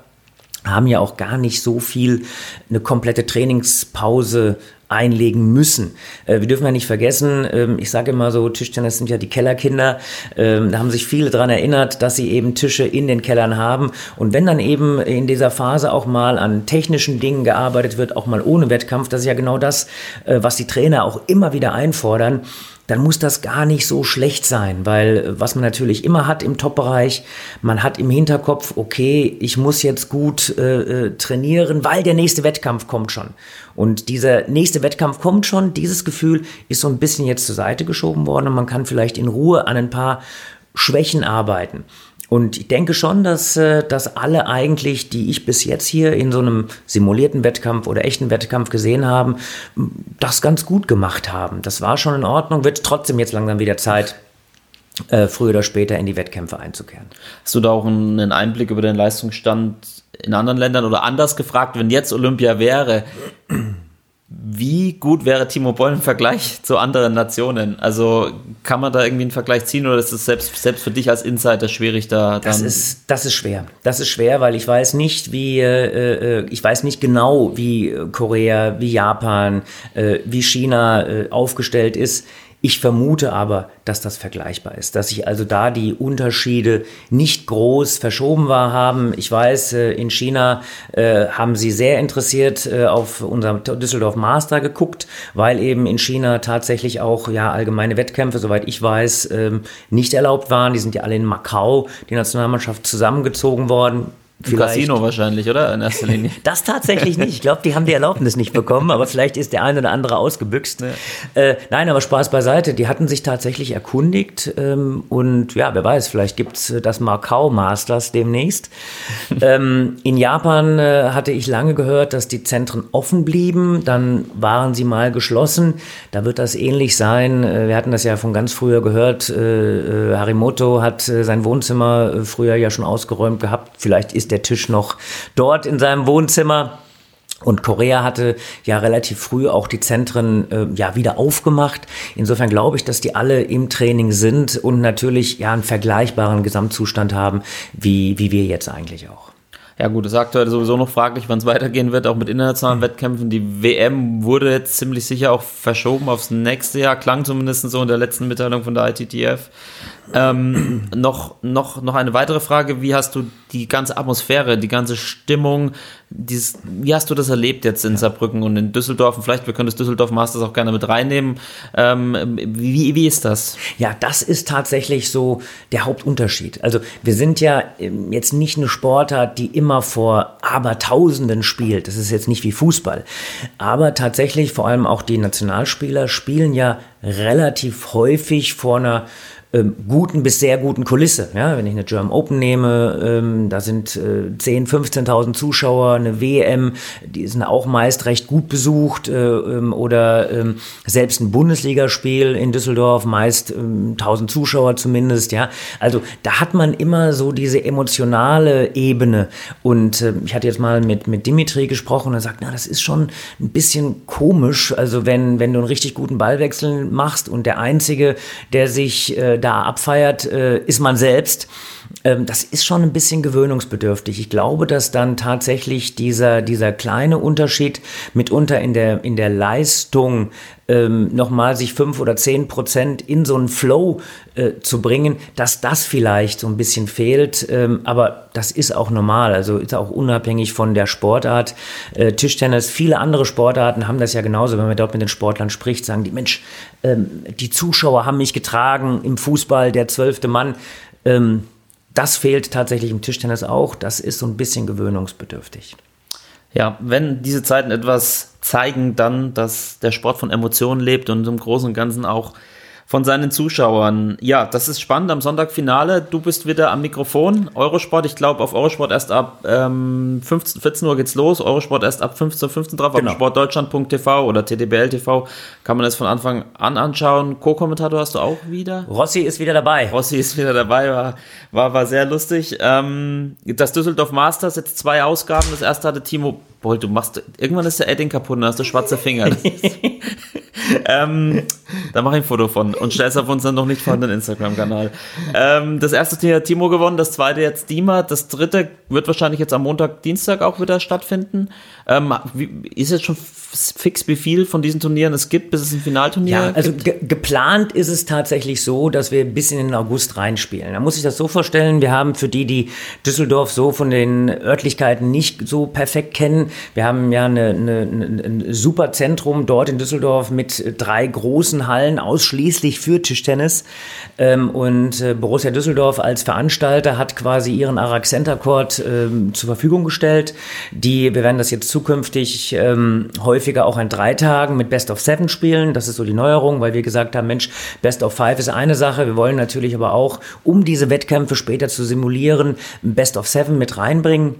haben ja auch gar nicht so viel eine komplette Trainingspause einlegen müssen. Äh, wir dürfen ja nicht vergessen, ähm, ich sage immer so, Tischtennis sind ja die Kellerkinder. Ähm, da haben sich viele daran erinnert, dass sie eben Tische in den Kellern haben. Und wenn dann eben in dieser Phase auch mal an technischen Dingen gearbeitet wird, auch mal ohne Wettkampf, das ist ja genau das, äh, was die Trainer auch immer wieder einfordern dann muss das gar nicht so schlecht sein, weil äh, was man natürlich immer hat im Top-Bereich, man hat im Hinterkopf, okay, ich muss jetzt gut äh, äh, trainieren, weil der nächste Wettkampf kommt schon. Und dieser nächste Wettkampf kommt schon, dieses Gefühl ist so ein bisschen jetzt zur Seite geschoben worden und man kann vielleicht in Ruhe an ein paar Schwächen arbeiten. Und ich denke schon, dass, äh, dass alle eigentlich, die ich bis jetzt hier in so einem simulierten Wettkampf oder echten Wettkampf gesehen haben, das ganz gut gemacht haben. Das war schon in Ordnung, wird trotzdem jetzt langsam wieder Zeit, äh, früher oder später in die Wettkämpfe einzukehren. Hast du da auch einen Einblick über den Leistungsstand in anderen Ländern oder anders gefragt, wenn jetzt Olympia wäre? Wie gut wäre Timo Boll im Vergleich zu anderen Nationen? Also kann man da irgendwie einen Vergleich ziehen oder ist es selbst, selbst für dich als Insider schwierig da? Das ist, das ist schwer. Das ist schwer, weil ich weiß nicht, wie, äh, äh ich weiß nicht genau, wie Korea, wie Japan, äh, wie China äh, aufgestellt ist. Ich vermute aber, dass das vergleichbar ist, dass sich also da die Unterschiede nicht groß verschoben war haben. Ich weiß, äh, in China äh, haben sie sehr interessiert äh, auf unserem Düsseldorf Master geguckt, weil eben in China tatsächlich auch ja allgemeine Wettkämpfe, soweit ich weiß, ähm, nicht erlaubt waren. Die sind ja alle in Macau, die Nationalmannschaft zusammengezogen worden. Im Casino wahrscheinlich, oder? In erster Linie. das tatsächlich nicht. Ich glaube, die haben die Erlaubnis nicht bekommen, aber vielleicht ist der eine oder andere ausgebüxt. Ja. Äh, nein, aber Spaß beiseite. Die hatten sich tatsächlich erkundigt ähm, und ja, wer weiß, vielleicht gibt's äh, das Macau Masters demnächst. ähm, in Japan äh, hatte ich lange gehört, dass die Zentren offen blieben. Dann waren sie mal geschlossen. Da wird das ähnlich sein. Äh, wir hatten das ja von ganz früher gehört. Äh, äh, Harimoto hat sein Wohnzimmer früher ja schon ausgeräumt gehabt. Vielleicht ist der Tisch noch dort in seinem Wohnzimmer. Und Korea hatte ja relativ früh auch die Zentren äh, ja wieder aufgemacht. Insofern glaube ich, dass die alle im Training sind und natürlich ja einen vergleichbaren Gesamtzustand haben, wie, wie wir jetzt eigentlich auch. Ja gut, es ist aktuell sowieso noch fraglich, wann es weitergehen wird, auch mit internationalen Wettkämpfen. Die WM wurde jetzt ziemlich sicher auch verschoben aufs nächste Jahr, klang zumindest so in der letzten Mitteilung von der ITTF. Ähm, noch, noch, noch eine weitere Frage, wie hast du die ganze Atmosphäre, die ganze Stimmung, dieses, wie hast du das erlebt jetzt in Saarbrücken und in Düsseldorf? Und vielleicht, wir können das Düsseldorf Masters auch gerne mit reinnehmen. Ähm, wie, wie ist das? Ja, das ist tatsächlich so der Hauptunterschied. Also wir sind ja ähm, jetzt nicht eine Sportart, die immer vor Abertausenden spielt. Das ist jetzt nicht wie Fußball. Aber tatsächlich, vor allem auch die Nationalspieler spielen ja relativ häufig vor einer ähm, guten bis sehr guten Kulisse. Ja, wenn ich eine German Open nehme, ähm, da sind äh, 10, 15.000 Zuschauer, eine WM, die sind auch meist recht gut besucht äh, ähm, oder ähm, selbst ein Bundesligaspiel in Düsseldorf, meist ähm, 1000 Zuschauer zumindest. Ja, also da hat man immer so diese emotionale Ebene und äh, ich hatte jetzt mal mit, mit Dimitri gesprochen und er sagt, na, das ist schon ein bisschen komisch, also wenn, wenn du einen richtig guten Ballwechsel machst und der Einzige, der sich äh, da abfeiert, äh, ist man selbst. Ähm, das ist schon ein bisschen gewöhnungsbedürftig. Ich glaube, dass dann tatsächlich dieser, dieser kleine Unterschied mitunter in der, in der Leistung ähm, nochmal sich fünf oder zehn Prozent in so einen Flow äh, zu bringen, dass das vielleicht so ein bisschen fehlt. Ähm, aber das ist auch normal, also ist auch unabhängig von der Sportart. Äh, Tischtennis, viele andere Sportarten haben das ja genauso. Wenn man dort mit den Sportlern spricht, sagen die, Mensch, ähm, die Zuschauer haben mich getragen im Fußball, der zwölfte Mann. Ähm, das fehlt tatsächlich im Tischtennis auch. Das ist so ein bisschen gewöhnungsbedürftig. Ja, wenn diese Zeiten etwas zeigen, dann, dass der Sport von Emotionen lebt und im Großen und Ganzen auch von seinen Zuschauern. Ja, das ist spannend am Sonntag Finale. Du bist wieder am Mikrofon. Eurosport, ich glaube, auf Eurosport erst ab ähm, 15, 14 Uhr geht's los. Eurosport erst ab 15, 15 drauf. Genau. Auf sportdeutschland.tv oder TDBL TV kann man das von Anfang an anschauen. Co-Kommentator hast du auch wieder? Rossi ist wieder dabei. Rossi ist wieder dabei, war, war, war sehr lustig. Ähm, das Düsseldorf Masters, jetzt zwei Ausgaben. Das erste hatte Timo Boah, du machst, irgendwann ist der Edding kaputt und hast du schwarze Finger. ähm, da mache ich ein Foto von und stell es auf unseren noch nicht vorhandenen Instagram-Kanal. Ähm, das erste Turnier hat Timo gewonnen, das zweite jetzt Dima, das dritte wird wahrscheinlich jetzt am Montag, Dienstag auch wieder stattfinden. Ähm, wie, ist jetzt schon fix, wie viel von diesen Turnieren es gibt, bis es ein Finalturnier ja, also ge geplant ist es tatsächlich so, dass wir bis in den August reinspielen. Da muss ich das so vorstellen, wir haben für die, die Düsseldorf so von den Örtlichkeiten nicht so perfekt kennen, wir haben ja eine, eine, ein super Zentrum dort in Düsseldorf mit drei großen Hallen ausschließlich für Tischtennis. Ähm, und äh, Borussia Düsseldorf als Veranstalter hat quasi ihren Arak Center Court ähm, zur Verfügung gestellt. Die, wir werden das jetzt zukünftig ähm, häufiger auch an drei Tagen mit Best of Seven spielen. Das ist so die Neuerung, weil wir gesagt haben, Mensch, Best of Five ist eine Sache. Wir wollen natürlich aber auch, um diese Wettkämpfe später zu simulieren, Best of Seven mit reinbringen.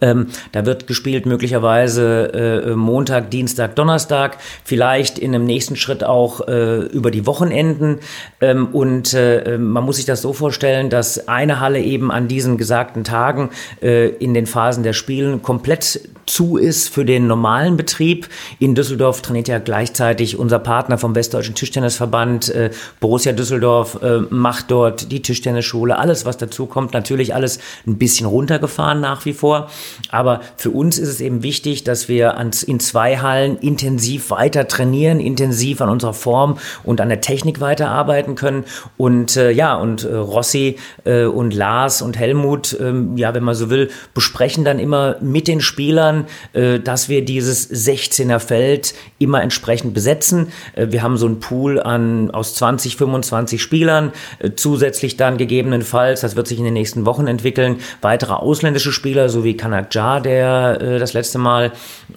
Ähm, da wird gespielt möglicherweise äh, Montag, Dienstag, Donnerstag, vielleicht in einem nächsten Schritt auch äh, über die Wochenenden. Ähm, und äh, man muss sich das so vorstellen, dass eine Halle eben an diesen gesagten Tagen äh, in den Phasen der Spielen komplett zu ist für den normalen Betrieb. In Düsseldorf trainiert ja gleichzeitig unser Partner vom Westdeutschen Tischtennisverband, äh, Borussia Düsseldorf, äh, macht dort die Tischtennisschule, alles was dazu kommt, natürlich alles ein bisschen runtergefahren nach wie vor. Aber für uns ist es eben wichtig, dass wir ans, in zwei Hallen intensiv weiter trainieren, intensiv an unserer Form und an der Technik weiterarbeiten können. Und äh, ja, und äh, Rossi äh, und Lars und Helmut, ähm, ja, wenn man so will, besprechen dann immer mit den Spielern, äh, dass wir dieses 16er Feld immer entsprechend besetzen. Äh, wir haben so einen Pool an aus 20, 25 Spielern, äh, zusätzlich dann gegebenenfalls, das wird sich in den nächsten Wochen entwickeln, weitere ausländische Spieler, so wie Kanak Jar, der äh, das letzte Mal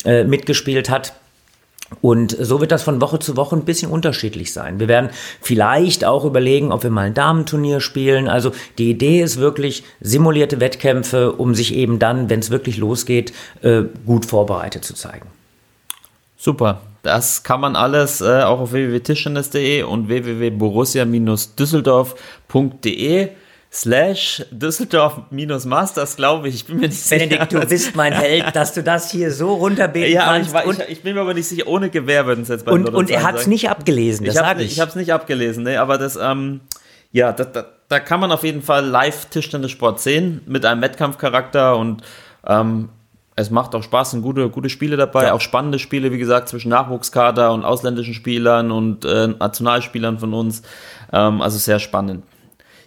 äh, mitgespielt hat. Und so wird das von Woche zu Woche ein bisschen unterschiedlich sein. Wir werden vielleicht auch überlegen, ob wir mal ein Damenturnier spielen. Also die Idee ist wirklich simulierte Wettkämpfe, um sich eben dann, wenn es wirklich losgeht, äh, gut vorbereitet zu zeigen. Super. Das kann man alles äh, auch auf www.tischtennis.de und www.borussia-düsseldorf.de slash Düsseldorf-Masters, glaube ich. Ich bin mir nicht Benedikt, sicher. du bist mein Held, dass du das hier so runterbeten ja, kannst. ich, ich, ich bin mir aber nicht sicher, ohne Gewehr würden es jetzt bei und, und er hat es nicht abgelesen, das ich habe sage ich. ich. Habe es nicht abgelesen, ne, aber das, ähm, ja, da, da, da kann man auf jeden Fall live Tischtennissport sehen mit einem Wettkampfcharakter und ähm, es macht auch Spaß, sind gute, gute Spiele dabei, Ja. auch spannende Spiele, wie gesagt, zwischen Nachwuchskader und ausländischen Spielern und äh, Nationalspielern von uns. Ähm, also sehr spannend.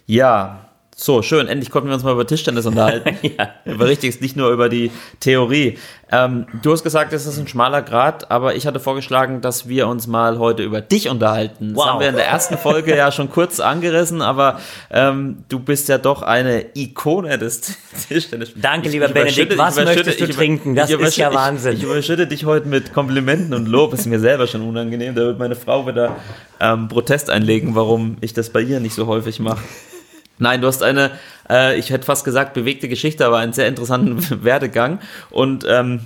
Ja, so, schön. Endlich konnten wir uns mal über Tischtennis unterhalten. Ja. Über richtiges, nicht nur über die Theorie. Ähm, du hast gesagt, es ist ein schmaler Grad, aber ich hatte vorgeschlagen, dass wir uns mal heute über dich unterhalten. Das Wow. haben wir in der ersten Folge ja schon kurz angerissen, aber ähm, du bist ja doch eine Ikone des Tischtennis. Danke, Ich- lieber ich Benedikt. Was möchtest du ich trinken? Das ist ja Wahnsinn. Ich, ich überschütte dich heute mit Komplimenten und Lob. Ist mir selber schon unangenehm. Da wird meine Frau wieder ähm, Protest einlegen, warum ich das bei ihr nicht so häufig mache. Nein, du hast eine, äh, ich hätte fast gesagt, bewegte Geschichte, aber einen sehr interessanten Werdegang. Und ähm,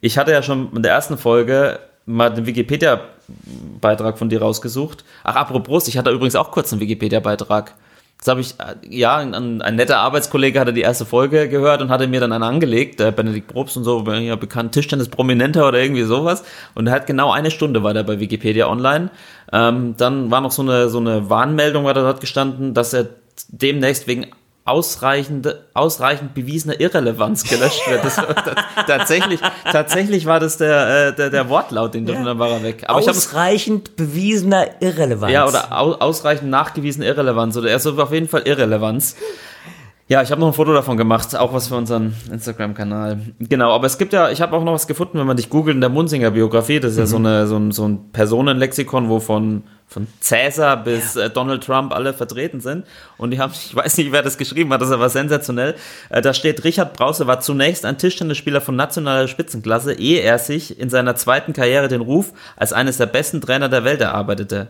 ich hatte ja schon in der ersten Folge mal den Wikipedia-Beitrag von dir rausgesucht. Ach, apropos, ich hatte übrigens auch kurz einen Wikipedia-Beitrag. Das habe ich, äh, ja, ein, ein netter Arbeitskollege hatte die erste Folge gehört und hatte mir dann einen angelegt, der Benedikt Probst und so, ja, bekannt Tischtennis-Prominenter oder irgendwie sowas. Und er hat genau eine Stunde war der bei Wikipedia online. Ähm, dann war noch so eine, so eine Warnmeldung, war da dort gestanden, dass er demnächst wegen ausreichend, ausreichend bewiesener Irrelevanz gelöscht wird. Das, das, tatsächlich, tatsächlich war das der, äh, der, der Wortlaut, den ja. war weg. Aber Ausreichend bewiesener Irrelevanz. ja, oder au ausreichend nachgewiesene Irrelevanz. Oder er ist auf jeden Fall Irrelevanz. Ja, ich habe noch ein Foto davon gemacht, auch was für unseren Instagram-Kanal. Genau, aber es gibt ja, ich habe auch noch was gefunden, wenn man dich googelt in der Munzinger Biografie, das ist ja so, eine, so, ein, so ein Personenlexikon, wo von, von Cäsar bis äh, Donald Trump alle vertreten sind. Und die haben, ich weiß nicht, wer das geschrieben hat, das ist aber sensationell. Äh, da steht, Richard Brause war zunächst ein Tischtennisspieler von nationaler Spitzenklasse, ehe er sich in seiner zweiten Karriere den Ruf als eines der besten Trainer der Welt erarbeitete.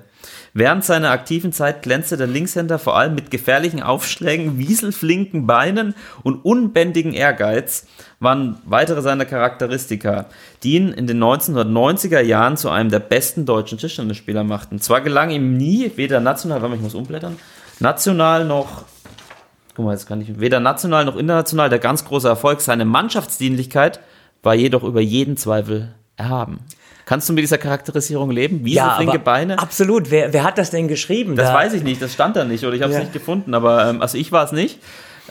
Während seiner aktiven Zeit glänzte der Linkshänder vor allem mit gefährlichen Aufschlägen, wieselflinken Beinen und unbändigen Ehrgeiz waren weitere seiner Charakteristika, die ihn in den 1990er Jahren zu einem der besten deutschen Tischtennisspieler machten. Zwar gelang ihm nie, weder national, warte mal, ich muss umblättern, national noch guck mal, jetzt kann ich, weder national noch international der ganz große Erfolg. Seine Mannschaftsdienlichkeit war jedoch über jeden Zweifel erhaben. Kannst du mit dieser Charakterisierung leben? Wie ja, flinke Beine? Absolut. Wer, wer hat das denn geschrieben? Das Da- weiß ich nicht, das stand da nicht oder ich habe es Ja. nicht gefunden, aber ähm, also ich war es nicht.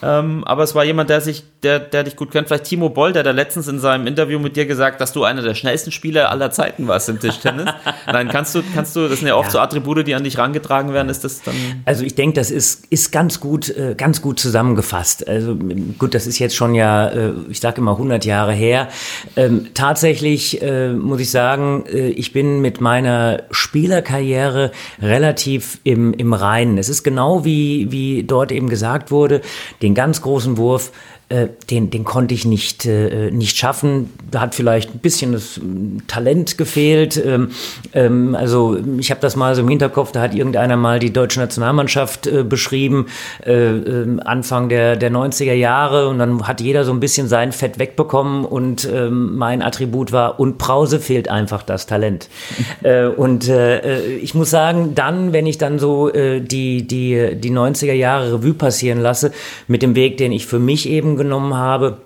Ähm, aber es war jemand, der sich, der, der dich gut kennt. Vielleicht Timo Boll, der da letztens in seinem Interview mit dir gesagt, dass du einer der schnellsten Spieler aller Zeiten warst im Tischtennis. Nein, kannst du, kannst du, das sind ja oft Ja. so Attribute, die an dich rangetragen werden, ist das dann. Also ich denke, das ist, ist ganz gut, äh, ganz gut zusammengefasst. Also gut, das ist jetzt schon ja, äh, ich sage immer 100 Jahre her. Ähm, tatsächlich äh, muss ich sagen, ich bin mit meiner Spielerkarriere relativ im, im Reinen. Es ist genau wie, wie dort eben gesagt wurde, den ganz großen Wurf, äh, den, den konnte ich nicht, äh, nicht schaffen. Da hat vielleicht ein bisschen das ähm, Talent gefehlt. Ähm, ähm, also ich habe das mal so im Hinterkopf, da hat irgendeiner mal die deutsche Nationalmannschaft äh, beschrieben, äh, ähm, Anfang der, der 90er Jahre und dann hat jeder so ein bisschen sein Fett wegbekommen und ähm, mein Attribut war, und Brause fehlt einfach das Talent. äh, und äh, äh, ich muss sagen, dann, wenn ich dann so äh, die, die, die 90er Jahre Revue passieren lasse, mit dem Weg, den ich für mich eben genommen habe,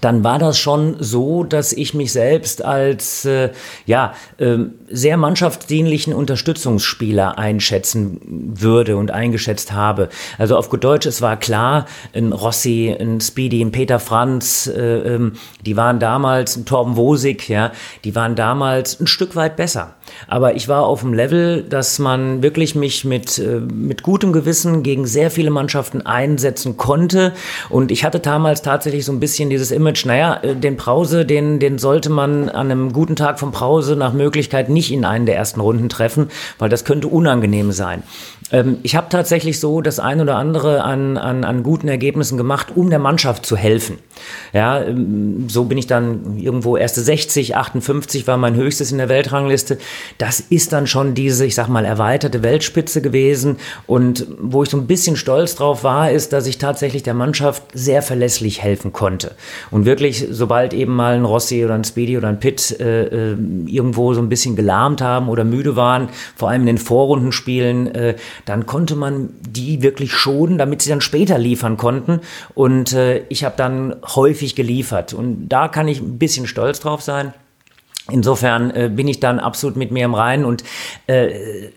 dann war das schon so, dass ich mich selbst als äh, ja äh, sehr mannschaftsdienlichen Unterstützungsspieler einschätzen würde und eingeschätzt habe. Also auf gut Deutsch, es war klar, ein Rossi, ein Speedy, ein Peter Franz, äh, ähm, die waren damals, ein Torben Wosig, ja, die waren damals ein Stück weit besser. Aber ich war auf dem Level, dass man wirklich mich mit, äh, mit gutem Gewissen gegen sehr viele Mannschaften einsetzen konnte. Und ich hatte damals tatsächlich so ein bisschen dieses Image, naja, äh, den Brause, den, den sollte man an einem guten Tag vom Brause nach Möglichkeit nicht in einen der ersten Runden treffen, weil das könnte unangenehm sein. Ähm, ich habe tatsächlich so das ein oder andere an, an, an guten Ergebnissen gemacht, um der Mannschaft zu helfen. Ja, ähm, so bin ich dann irgendwo erste 60, 58 war mein höchstes in der Weltrangliste. Das ist dann schon diese, ich sag mal, erweiterte Weltspitze gewesen. Und wo ich so ein bisschen stolz drauf war, ist, dass ich tatsächlich der Mannschaft sehr verlässlich helfen konnte. Und wirklich, sobald eben mal ein Rossi oder ein Speedy oder ein Pitt äh, äh irgendwo so ein bisschen gelahmt haben oder müde waren, vor allem in den Vorrundenspielen, äh, dann konnte man die wirklich schonen, damit sie dann später liefern konnten. Und äh, ich habe dann häufig geliefert. Und da kann ich ein bisschen stolz drauf sein. Insofern äh, bin ich dann absolut mit mir im Reinen und äh,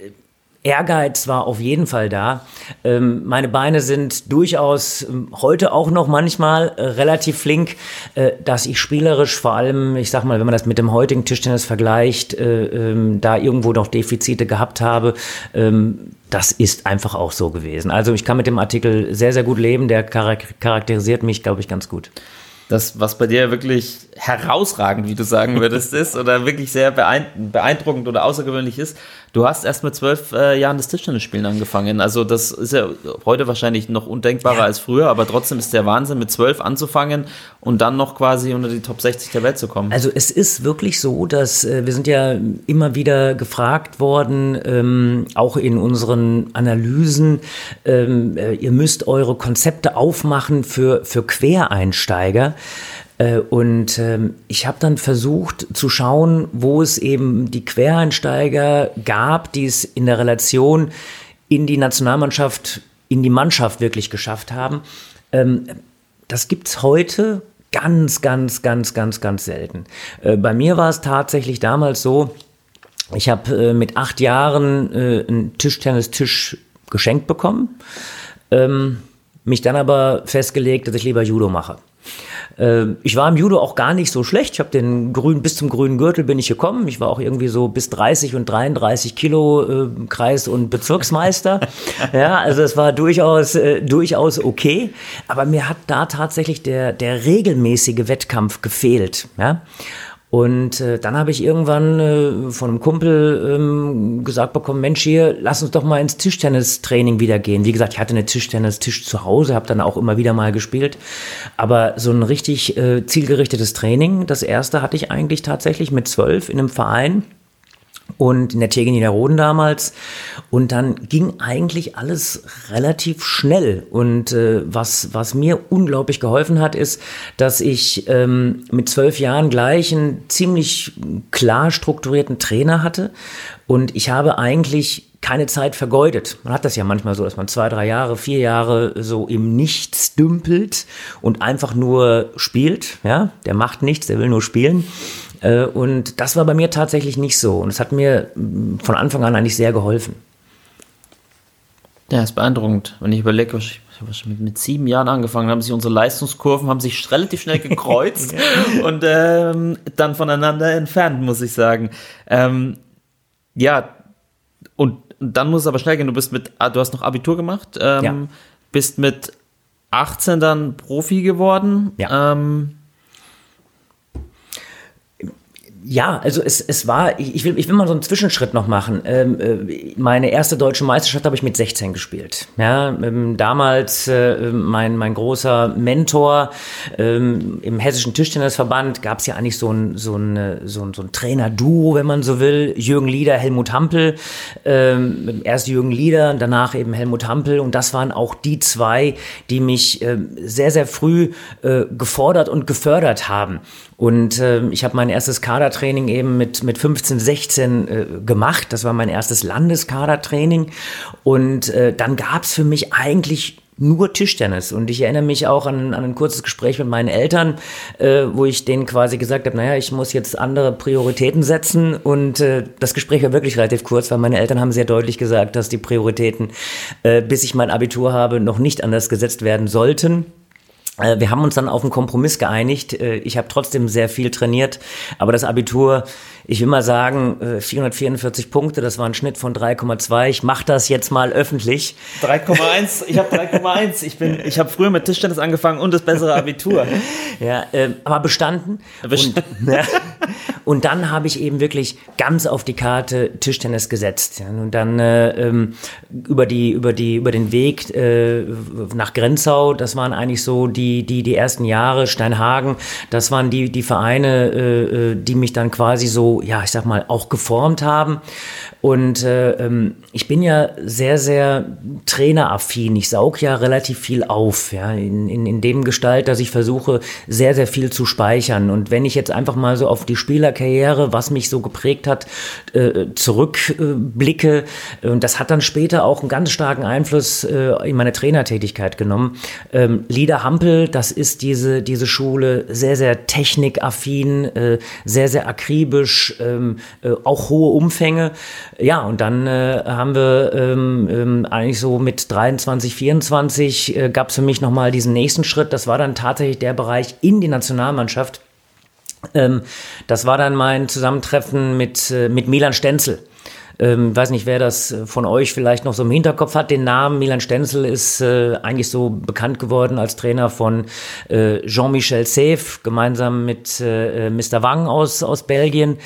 Ehrgeiz war auf jeden Fall da. Ähm, meine Beine sind durchaus ähm, heute auch noch manchmal äh, relativ flink, äh, dass ich spielerisch vor allem, ich sag mal, wenn man das mit dem heutigen Tischtennis vergleicht, äh, ähm, da irgendwo noch Defizite gehabt habe. Ähm, das ist einfach auch so gewesen. Also ich kann mit dem Artikel sehr, sehr gut leben. Der charakterisiert mich, glaube ich, ganz gut. Das, was bei dir wirklich herausragend, wie du sagen würdest, ist oder wirklich sehr beeindruckend oder außergewöhnlich ist, Du hast erst mit zwölf äh, Jahren das Tischtennisspielen angefangen. Also das ist ja heute wahrscheinlich noch undenkbarer ja. als früher, aber trotzdem ist der Wahnsinn, mit zwölf anzufangen und dann noch quasi unter die Top 60 der Welt zu kommen. Also es ist wirklich so, dass äh, wir sind ja immer wieder gefragt worden, ähm, auch in unseren Analysen, ähm, äh, ihr müsst eure Konzepte aufmachen für, für Quereinsteiger. Äh, und ähm, ich habe dann versucht zu schauen, wo es eben die Quereinsteiger gab, die es in der Relation in die Nationalmannschaft, in die Mannschaft wirklich geschafft haben. Ähm, das gibt's heute ganz, ganz, ganz, ganz, ganz selten. Äh, bei mir war es tatsächlich damals so, ich habe äh, mit acht Jahren einen Tischtennistisch geschenkt bekommen, ähm, mich dann aber festgelegt, dass ich lieber Judo mache. Ähm, ich war im Judo auch gar nicht so schlecht. Ich habe den grünen, bis zum grünen Gürtel bin ich gekommen. Ich war auch irgendwie so bis 30 und 33 Kilo äh, Kreis- und Bezirksmeister. ja, also es war durchaus, äh, durchaus okay. Aber mir hat da tatsächlich der, der regelmäßige Wettkampf gefehlt. Ja. Und äh, dann habe ich irgendwann äh, von einem Kumpel ähm, gesagt bekommen, Mensch hier, lass uns doch mal ins Tischtennistraining wieder gehen. Wie gesagt, ich hatte eine Tischtennistisch zu Hause, habe dann auch immer wieder mal gespielt. Aber so ein richtig äh, zielgerichtetes Training, das erste hatte ich eigentlich tatsächlich mit zwölf in einem Verein und in der Tegen Niederroden damals. Und dann ging eigentlich alles relativ schnell. Und äh, was, was mir unglaublich geholfen hat, ist, dass ich ähm, mit zwölf Jahren gleich einen ziemlich klar strukturierten Trainer hatte. Und ich habe eigentlich keine Zeit vergeudet. Man hat das ja manchmal so, dass man zwei, drei Jahre, vier Jahre so im Nichts dümpelt und einfach nur spielt. Ja, der macht nichts, der will nur spielen. Äh, und das war bei mir tatsächlich nicht so. Und es hat mir mm, von Anfang an eigentlich sehr geholfen. Ja, ist beeindruckend, wenn ich überlege, was ich mit, mit sieben Jahren angefangen haben sich unsere Leistungskurven haben sich relativ schnell gekreuzt und ähm, dann voneinander entfernt, muss ich sagen. Ähm, ja, und dann muss es aber schnell gehen. Du bist mit, ah, du hast noch Abitur gemacht, ähm, ja. bist mit 18 dann Profi geworden. Ja. Ähm, Ja, also es, es war, ich will, ich will mal so einen Zwischenschritt noch machen. Ähm, äh, meine erste deutsche Meisterschaft habe ich mit 16 gespielt. Ja, ähm, damals äh, mein, mein großer Mentor ähm, im Hessischen Tischtennisverband gab es ja eigentlich so ein, so ein, so ein, so ein Trainer-Duo, wenn man so will. Jürgen Lieder, Helmut Hampel. Ähm, erst Jürgen Lieder, danach eben Helmut Hampel. Und das waren auch die zwei, die mich äh, sehr, sehr früh äh, gefordert und gefördert haben. Und äh, ich habe mein erstes Kadertraining eben mit, mit 15, 16 äh, gemacht. Das war mein erstes Landeskadertraining. Und äh, dann gab es für mich eigentlich nur Tischtennis. Und ich erinnere mich auch an, an ein kurzes Gespräch mit meinen Eltern, äh, wo ich denen quasi gesagt habe, naja, ich muss jetzt andere Prioritäten setzen. Und äh, das Gespräch war wirklich relativ kurz, weil meine Eltern haben sehr deutlich gesagt, dass die Prioritäten, äh, bis ich mein Abitur habe, noch nicht anders gesetzt werden sollten. Äh, wir haben uns dann auf einen Kompromiss geeinigt. Äh, ich habe trotzdem sehr viel trainiert, aber das Abitur ich will mal sagen, 444 äh, Punkte, das war ein Schnitt von 3,2. Ich mache das jetzt mal öffentlich. 3,1, ich habe 3,1. Ich bin, ich habe früher mit Tischtennis angefangen und das bessere Abitur. ja, äh, aber bestanden. bestanden. Und, ja, und dann habe ich eben wirklich ganz auf die Karte Tischtennis gesetzt. Ja, und dann äh, ähm, über die über die über den Weg äh, nach Grenzau, das waren eigentlich so die die die ersten Jahre. Steinhagen, das waren die die Vereine, äh, äh die mich dann quasi so ja, ich sag mal, auch geformt haben. Und äh, ähm, ich bin ja sehr, sehr traineraffin. Ich saug ja relativ viel auf, ja, in, in, in dem Gestalt, dass ich versuche, sehr, sehr viel zu speichern. Und wenn ich jetzt einfach mal so auf die Spielerkarriere, was mich so geprägt hat, äh, zurückblicke, äh, und das hat dann später auch einen ganz starken Einfluss äh, in meine Trainertätigkeit genommen. Ähm, Lieder Hampel, das ist diese, diese Schule, sehr, sehr technikaffin, äh, sehr, sehr akribisch, ähm, äh, auch hohe Umfänge. Ja, und dann äh, haben wir ähm, ähm, eigentlich so mit 23, 24 äh, gab es für mich nochmal diesen nächsten Schritt. Das war dann tatsächlich der Bereich in die Nationalmannschaft. Ähm, das war dann mein Zusammentreffen mit, äh, mit Milan Stenzel. Ähm, weiß nicht, wer das äh, von euch vielleicht noch so im Hinterkopf hat. Den Namen Milan Stenzel ist äh, eigentlich so bekannt geworden als Trainer von äh, Jean-Michel Seif, gemeinsam mit äh, äh Mr. Wang aus, aus Belgien.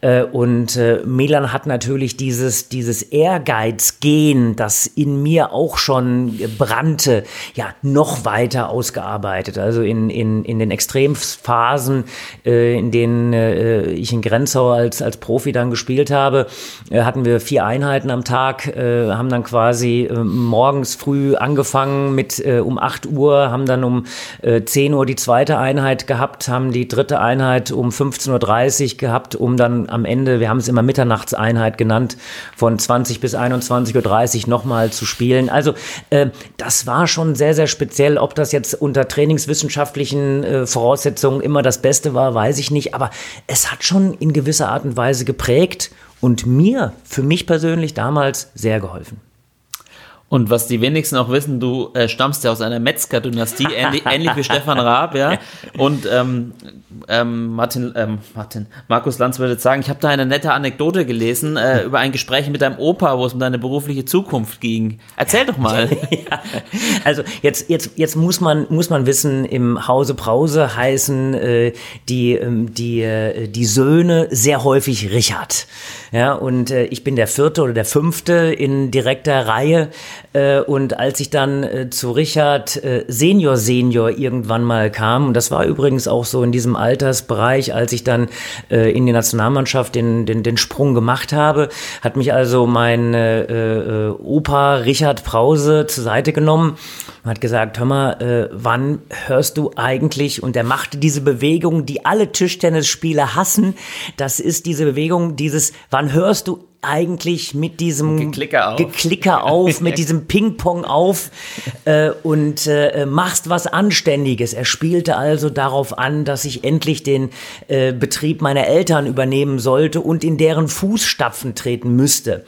Äh, und Milan hat natürlich dieses, dieses Ehrgeiz-Gen, das in mir auch schon brannte, ja, noch weiter ausgearbeitet. Also in, in, in den Extremphasen, in denen ich in Grenzau als, als Profi dann gespielt habe, hat hatten wir vier Einheiten am Tag, äh, haben dann quasi äh, morgens früh angefangen mit äh, um 8 Uhr, haben dann um äh, 10 Uhr die zweite Einheit gehabt, haben die dritte Einheit um 15.30 Uhr gehabt, um dann am Ende, wir haben es immer Mitternachtseinheit genannt, von 20 bis 21.30 Uhr nochmal zu spielen. Also äh, das war schon sehr, sehr speziell. Ob das jetzt unter trainingswissenschaftlichen äh, Voraussetzungen immer das Beste war, weiß ich nicht. Aber es hat schon in gewisser Art und Weise geprägt und mir, für mich persönlich damals sehr geholfen. Und was die wenigsten auch wissen, du äh, stammst ja aus einer Metzger-Dynastie, ähnlich, ähnlich, wie Stefan Raab, ja. Und ähm, ähm, Martin, ähm, Martin, Markus Lanz würde sagen, ich habe da eine nette Anekdote gelesen äh, über ein Gespräch mit deinem Opa, wo es um deine berufliche Zukunft ging. Erzähl doch mal. Ja, also jetzt, jetzt, jetzt muss man, muss man wissen, im Hause Brause heißen äh, die, ähm, die, äh, die Söhne sehr häufig Richard. Ja, und äh, ich bin der vierte oder der fünfte in direkter Reihe. Äh, und als ich dann äh, zu Richard äh, Senior Senior irgendwann mal kam, und das war übrigens auch so in diesem Altersbereich, als ich dann äh, in die Nationalmannschaft den, den, den Sprung gemacht habe, hat mich also mein äh, äh, Opa Richard Brause zur Seite genommen und hat gesagt, hör mal, äh, wann hörst du eigentlich, und er machte diese Bewegung, die alle Tischtennisspieler hassen, das ist diese Bewegung, dieses, wann hörst du eigentlich mit diesem Geklicker auf, Geklicker auf mit diesem Ping-Pong auf äh, und äh, machst was Anständiges. Er spielte also darauf an, dass ich endlich den äh, Betrieb meiner Eltern übernehmen sollte und in deren Fußstapfen treten müsste.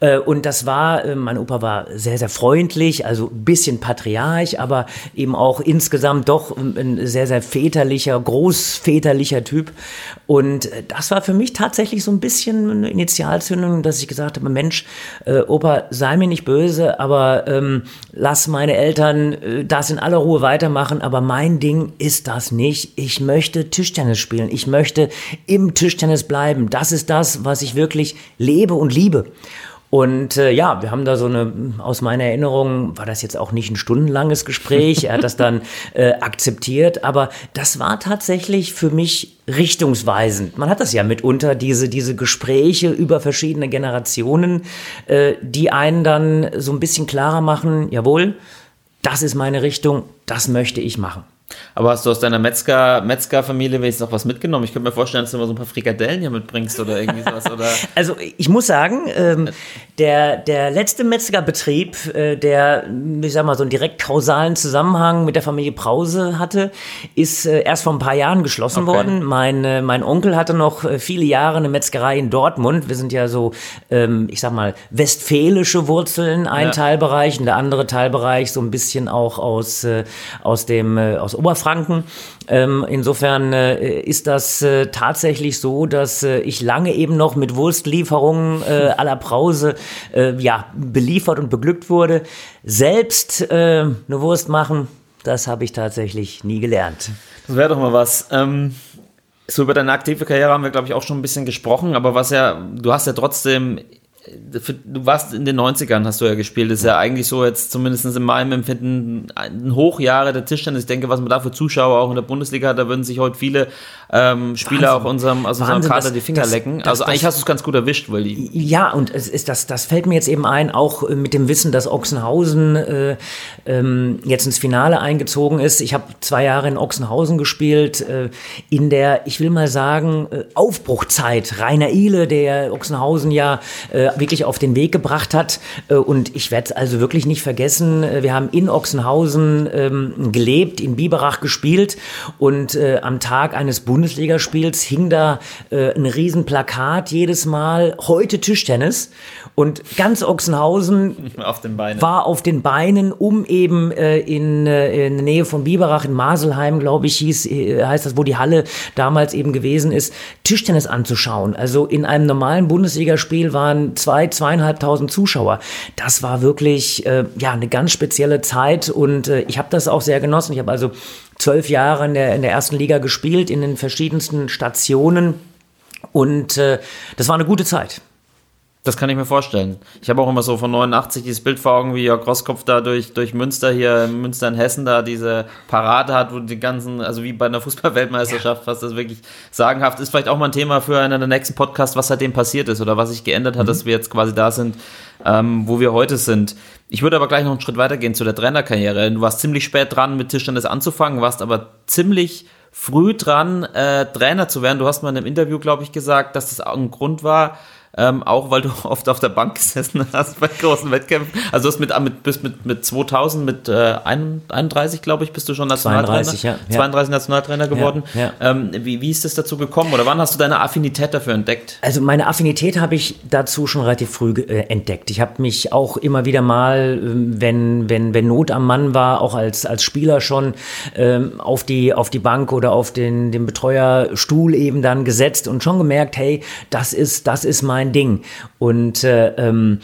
Äh, und das war, äh, mein Opa war sehr, sehr freundlich, also ein bisschen patriarch, aber eben auch insgesamt doch ein sehr, sehr väterlicher, großväterlicher Typ. Und äh, das war für mich tatsächlich so ein bisschen eine Initialzündung, dass ich gesagt habe, Mensch, äh, Opa, sei mir nicht böse, aber ähm, lass meine Eltern äh, das in aller Ruhe weitermachen, aber mein Ding ist das nicht. Ich möchte Tischtennis spielen. Ich möchte im Tischtennis bleiben. Das ist das, was ich wirklich lebe und liebe. Und äh, ja, wir haben da so eine, aus meiner Erinnerung war das jetzt auch nicht ein stundenlanges Gespräch, er hat das dann äh, akzeptiert, aber das war tatsächlich für mich richtungsweisend. Man hat das ja mitunter, diese, diese Gespräche über verschiedene Generationen, äh, die einen dann so ein bisschen klarer machen, jawohl, das ist meine Richtung, das möchte ich machen. Aber hast du aus deiner Metzger, Metzger-Familie wenigstens noch was mitgenommen? Ich könnte mir vorstellen, dass du immer so ein paar Frikadellen hier mitbringst oder irgendwie sowas. Oder Also ich muss sagen, ähm, der, der letzte Metzgerbetrieb, äh, der, ich sag mal, so einen direkt kausalen Zusammenhang mit der Familie Brause hatte, ist äh, erst vor ein paar Jahren geschlossen Okay. worden. Mein, äh, mein Onkel hatte noch äh, viele Jahre eine Metzgerei in Dortmund. Wir sind ja so, ähm, ich sag mal, westfälische Wurzeln, ein Ja. Teilbereich und der andere Teilbereich so ein bisschen auch aus, äh, aus dem, äh, aus Oberfranken. Ähm, insofern äh, ist das äh, tatsächlich so, dass äh, ich lange eben noch mit Wurstlieferungen äh, la Brause äh, ja, beliefert und beglückt wurde. Selbst äh, eine Wurst machen, das habe ich tatsächlich nie gelernt. Das wäre doch mal was. Ähm, so über deine aktive Karriere haben wir, glaube ich, auch schon ein bisschen gesprochen, aber was ja, du hast ja trotzdem, du warst in den 90ern, hast du ja gespielt, ist ja eigentlich so jetzt zumindest in meinem Empfinden ein Hochjahre der Tischtennis. Ich denke, was man da für Zuschauer auch in der Bundesliga hat, da würden sich heute viele ähm, Spieler Wahnsinn. auch unserem, aus unserem Wahnsinn, Kader das- die Finger das- lecken. das- also eigentlich hast du es ganz gut erwischt, weil die, Ja, und es ist das, das fällt mir jetzt eben ein, auch äh, mit dem Wissen, dass Ochsenhausen äh, ähm, jetzt ins Finale eingezogen ist. Ich habe zwei Jahre in Ochsenhausen gespielt, äh, in der, ich will mal sagen, äh, Aufbruchzeit. Rainer Ihle, der Ochsenhausen ja äh, wirklich auf den Weg gebracht hat. Äh, und ich werde es also wirklich nicht vergessen. Äh, Wir haben in Ochsenhausen ähm, gelebt, in Biberach gespielt und äh, am Tag eines Bundesligaspiels hing da äh, ein Riesenplakat jedes Mal, heute Tischtennis. Und ganz Ochsenhausen auf den war auf den Beinen, um eben äh, in, äh, in der Nähe von Biberach, in Maselheim, glaube ich, hieß, äh, heißt das, wo die Halle damals eben gewesen ist, Tischtennis anzuschauen. Also in einem normalen Bundesligaspiel waren zwei, zweieinhalbtausend Zuschauer. Das war wirklich äh, ja eine ganz spezielle Zeit und äh, ich habe das auch sehr genossen. Ich habe also zwölf Jahre in der, in der ersten Liga gespielt, in den verschiedensten Stationen und äh, das war eine gute Zeit. Das kann ich mir vorstellen. Ich habe auch immer so von 89 dieses Bild vor Augen, wie Jörg Rosskopf da durch, durch Münster hier, Münster in Hessen da diese Parade hat, wo die ganzen, also wie bei einer Fußball-Weltmeisterschaft, was das wirklich sagenhaft ist. Vielleicht auch mal ein Thema für einen der nächsten Podcasts, was seitdem passiert ist oder was sich geändert hat, dass wir jetzt quasi da sind, ähm, wo wir heute sind. Ich würde aber gleich noch einen Schritt weitergehen zu der Trainerkarriere. Du warst ziemlich spät dran, mit Tischtennis anzufangen, warst aber ziemlich früh dran, äh, Trainer zu werden. Du hast mal in einem Interview, glaube ich, gesagt, dass das auch ein Grund war, ähm, auch weil du oft auf der Bank gesessen hast bei großen Wettkämpfen. Also hast mit, mit, bist mit, mit 2000, mit äh, 31, glaube ich, bist du schon Nationaltrainer. 32, ja, ja. 32 Nationaltrainer geworden. ja. Ähm, wie, wie ist es dazu gekommen oder wann hast du deine Affinität dafür entdeckt? Also meine Affinität habe ich dazu schon relativ früh äh, entdeckt. Ich habe mich auch immer wieder mal, ähm, wenn, wenn, wenn Not am Mann war, auch als, als Spieler schon ähm, auf, die, auf die Bank oder auf den, den Betreuerstuhl eben dann gesetzt und schon gemerkt, hey, das ist, das ist mein Ding. Und äh, ähm,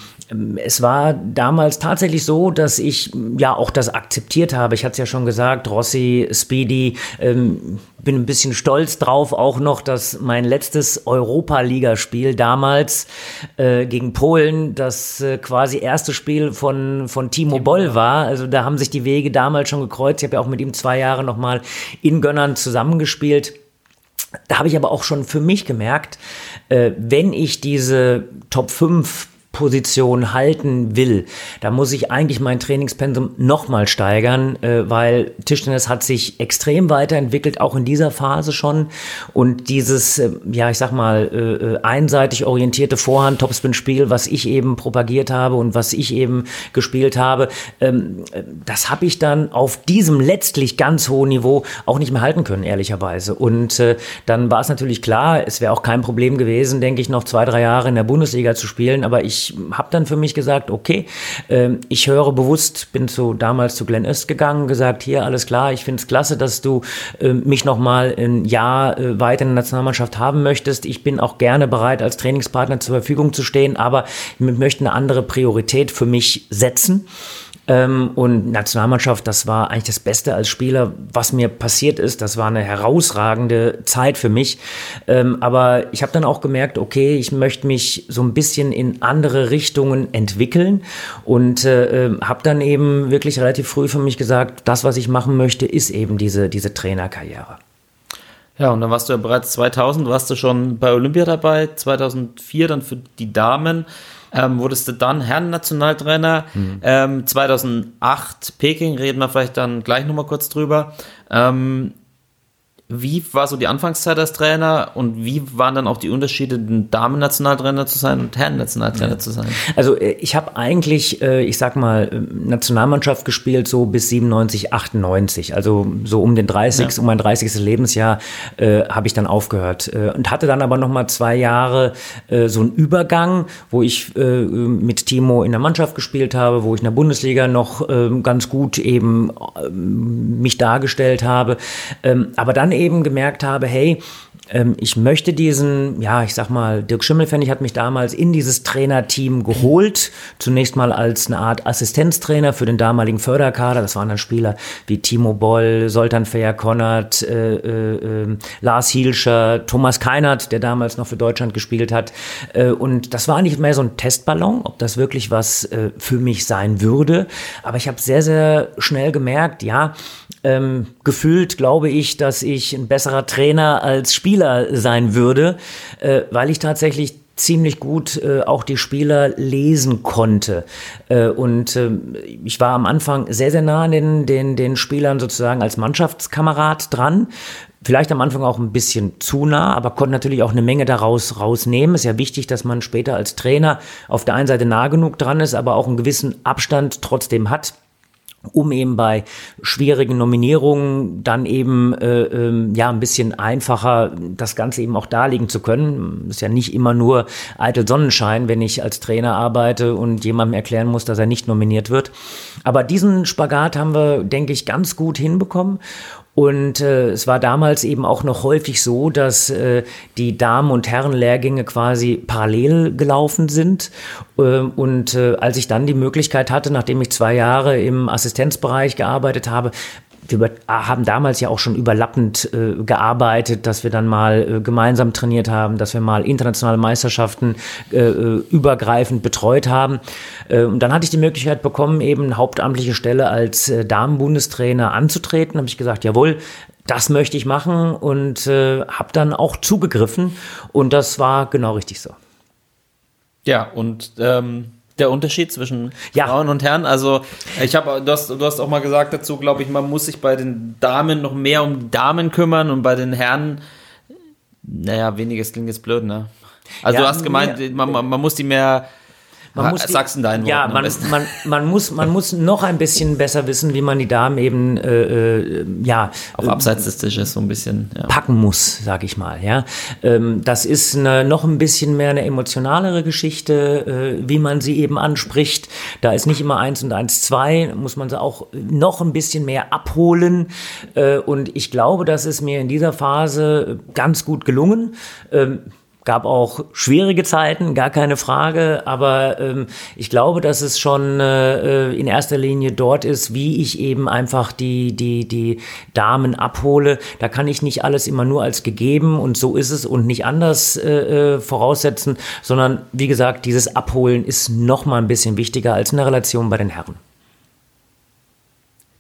es war damals tatsächlich so, dass ich ja auch das akzeptiert habe. Ich hatte es ja schon gesagt, Rossi, Speedy, ähm, bin ein bisschen stolz drauf auch noch, dass mein letztes Europa-Ligaspiel damals äh, gegen Polen das äh, quasi erste Spiel von, von Timo Boll war. Also da haben sich die Wege damals schon gekreuzt. Ich habe ja auch mit ihm zwei Jahre nochmal in Gönnern zusammengespielt. Da habe ich aber auch schon für mich gemerkt, äh, wenn ich diese Top 5 Position halten will, da muss ich eigentlich mein Trainingspensum nochmal steigern, äh, weil Tischtennis hat sich extrem weiterentwickelt, auch in dieser Phase schon. Und dieses, äh, ja, ich sag mal, äh, einseitig orientierte Vorhand-Topspin-Spiel, was ich eben propagiert habe und was ich eben gespielt habe, ähm, äh, das habe ich dann auf diesem letztlich ganz hohen Niveau auch nicht mehr halten können, ehrlicherweise. Und dann war es natürlich klar, es wäre auch kein Problem gewesen, denke ich, noch zwei, drei Jahre in der Bundesliga zu spielen, aber ich habe dann für mich gesagt, okay, ähm, ich höre bewusst, bin zu, damals zu Glenn Öst gegangen, gesagt, hier, alles klar, ich finde es klasse, dass du ähm, mich nochmal ein Jahr äh, weiter in der Nationalmannschaft haben möchtest. Ich bin auch gerne bereit, als Trainingspartner zur Verfügung zu stehen, aber ich möchte eine andere Priorität für mich setzen. Ähm, und Nationalmannschaft, das war eigentlich das Beste als Spieler, was mir passiert ist. Das war eine herausragende Zeit für mich. Ähm, aber ich habe dann auch gemerkt, okay, ich möchte mich so ein bisschen in andere Richtungen entwickeln und äh, äh, habe dann eben wirklich relativ früh für mich gesagt, das, was ich machen möchte, ist eben diese, diese Trainerkarriere. Ja, und dann warst du ja bereits 2000, warst du schon bei Olympia dabei, 2004 dann für die Damen. Ähm, wurdest du dann Herren-Nationaltrainer. Mhm. Ähm, 2008 Peking, reden wir vielleicht dann gleich nochmal kurz drüber. Ähm, wie war so die Anfangszeit als Trainer und wie waren dann auch die Unterschiede, Damen-Nationaltrainer zu sein und Herren-Nationaltrainer ja. zu sein? Also äh, ich habe eigentlich, äh, ich sag mal, äh, Nationalmannschaft gespielt so bis 97, 98. Also so um den 30, ja. um mein 30. Lebensjahr äh, habe ich dann aufgehört und hatte dann aber noch mal zwei Jahre äh, so einen Übergang, wo ich äh, mit Timo in der Mannschaft gespielt habe, wo ich in der Bundesliga noch ganz gut eben mich dargestellt habe. Ähm, aber dann eben eben gemerkt habe, hey, ähm, ich möchte diesen, ja, ich sag mal, Dirk Schimmelfennig hat mich damals in dieses Trainerteam geholt. Zunächst mal als eine Art Assistenztrainer für den damaligen Förderkader. Das waren dann Spieler wie Timo Boll, Soltan Feyer-Konrad, äh, äh, äh, Lars Hielscher, Thomas Keinert, der damals noch für Deutschland gespielt hat. Äh, und das war nicht mehr so ein Testballon, ob das wirklich was äh, für mich sein würde. Aber ich habe sehr, sehr schnell gemerkt, ja, ähm, gefühlt glaube ich, dass ich ein besserer Trainer als Spieler sein würde, äh, weil ich tatsächlich ziemlich gut äh, auch die Spieler lesen konnte. Äh, und äh, ich war am Anfang sehr, sehr nah an den, den, den Spielern sozusagen als Mannschaftskamerad dran. Vielleicht am Anfang auch ein bisschen zu nah, aber konnte natürlich auch eine Menge daraus rausnehmen. Ist ja wichtig, dass man später als Trainer auf der einen Seite nah genug dran ist, aber auch einen gewissen Abstand trotzdem hat um eben bei schwierigen Nominierungen dann eben äh, äh, ja ein bisschen einfacher das Ganze eben auch darlegen zu können. Ist ja nicht immer nur eitel Sonnenschein, wenn ich als Trainer arbeite und jemandem erklären muss, dass er nicht nominiert wird. Aber diesen Spagat haben wir, denke ich, ganz gut hinbekommen. Und äh, es war damals eben auch noch häufig so, dass äh, die Damen- und Herrenlehrgänge quasi parallel gelaufen sind. Äh, und äh, als ich dann die Möglichkeit hatte, nachdem ich zwei Jahre im Assistenzbereich gearbeitet habe, wir haben damals ja auch schon überlappend äh, gearbeitet, dass wir dann mal äh, gemeinsam trainiert haben, dass wir mal internationale Meisterschaften äh, äh übergreifend betreut haben. Äh, und dann hatte ich die Möglichkeit bekommen, eben eine hauptamtliche Stelle als äh, Damenbundestrainer anzutreten. Habe ich gesagt, jawohl, das möchte ich machen und habe dann auch zugegriffen. Und das war genau richtig so. Ja, und ähm der Unterschied zwischen ja. Frauen und Herren. Also ich habe, du hast, du hast auch mal gesagt dazu, glaube ich, man muss sich bei den Damen noch mehr um die Damen kümmern und bei den Herren, naja, weniges klingt jetzt blöd, ne? Also ja, du hast gemeint, man, man muss die mehr man muss die, sagst in deinen Ja, man, man, man, muss, man muss noch ein bisschen besser wissen, wie man die Damen eben äh, äh ja auf abseits des Tisches so ein bisschen ja. packen muss, sag ich mal. Ja, ähm, das ist eine, noch ein bisschen mehr eine emotionalere Geschichte, äh, wie man sie eben anspricht. Da ist nicht immer eins und eins zwei, muss man sie auch noch ein bisschen mehr abholen. Äh, und ich glaube, das ist mir in dieser Phase ganz gut gelungen. Ähm, gab auch schwierige Zeiten, gar keine Frage, aber ähm, ich glaube, dass es schon äh, in erster Linie dort ist, wie ich eben einfach die, die, die Damen abhole. Da kann ich nicht alles immer nur als gegeben und so ist es und nicht anders äh, äh voraussetzen, sondern wie gesagt, dieses Abholen ist noch mal ein bisschen wichtiger als eine Relation bei den Herren.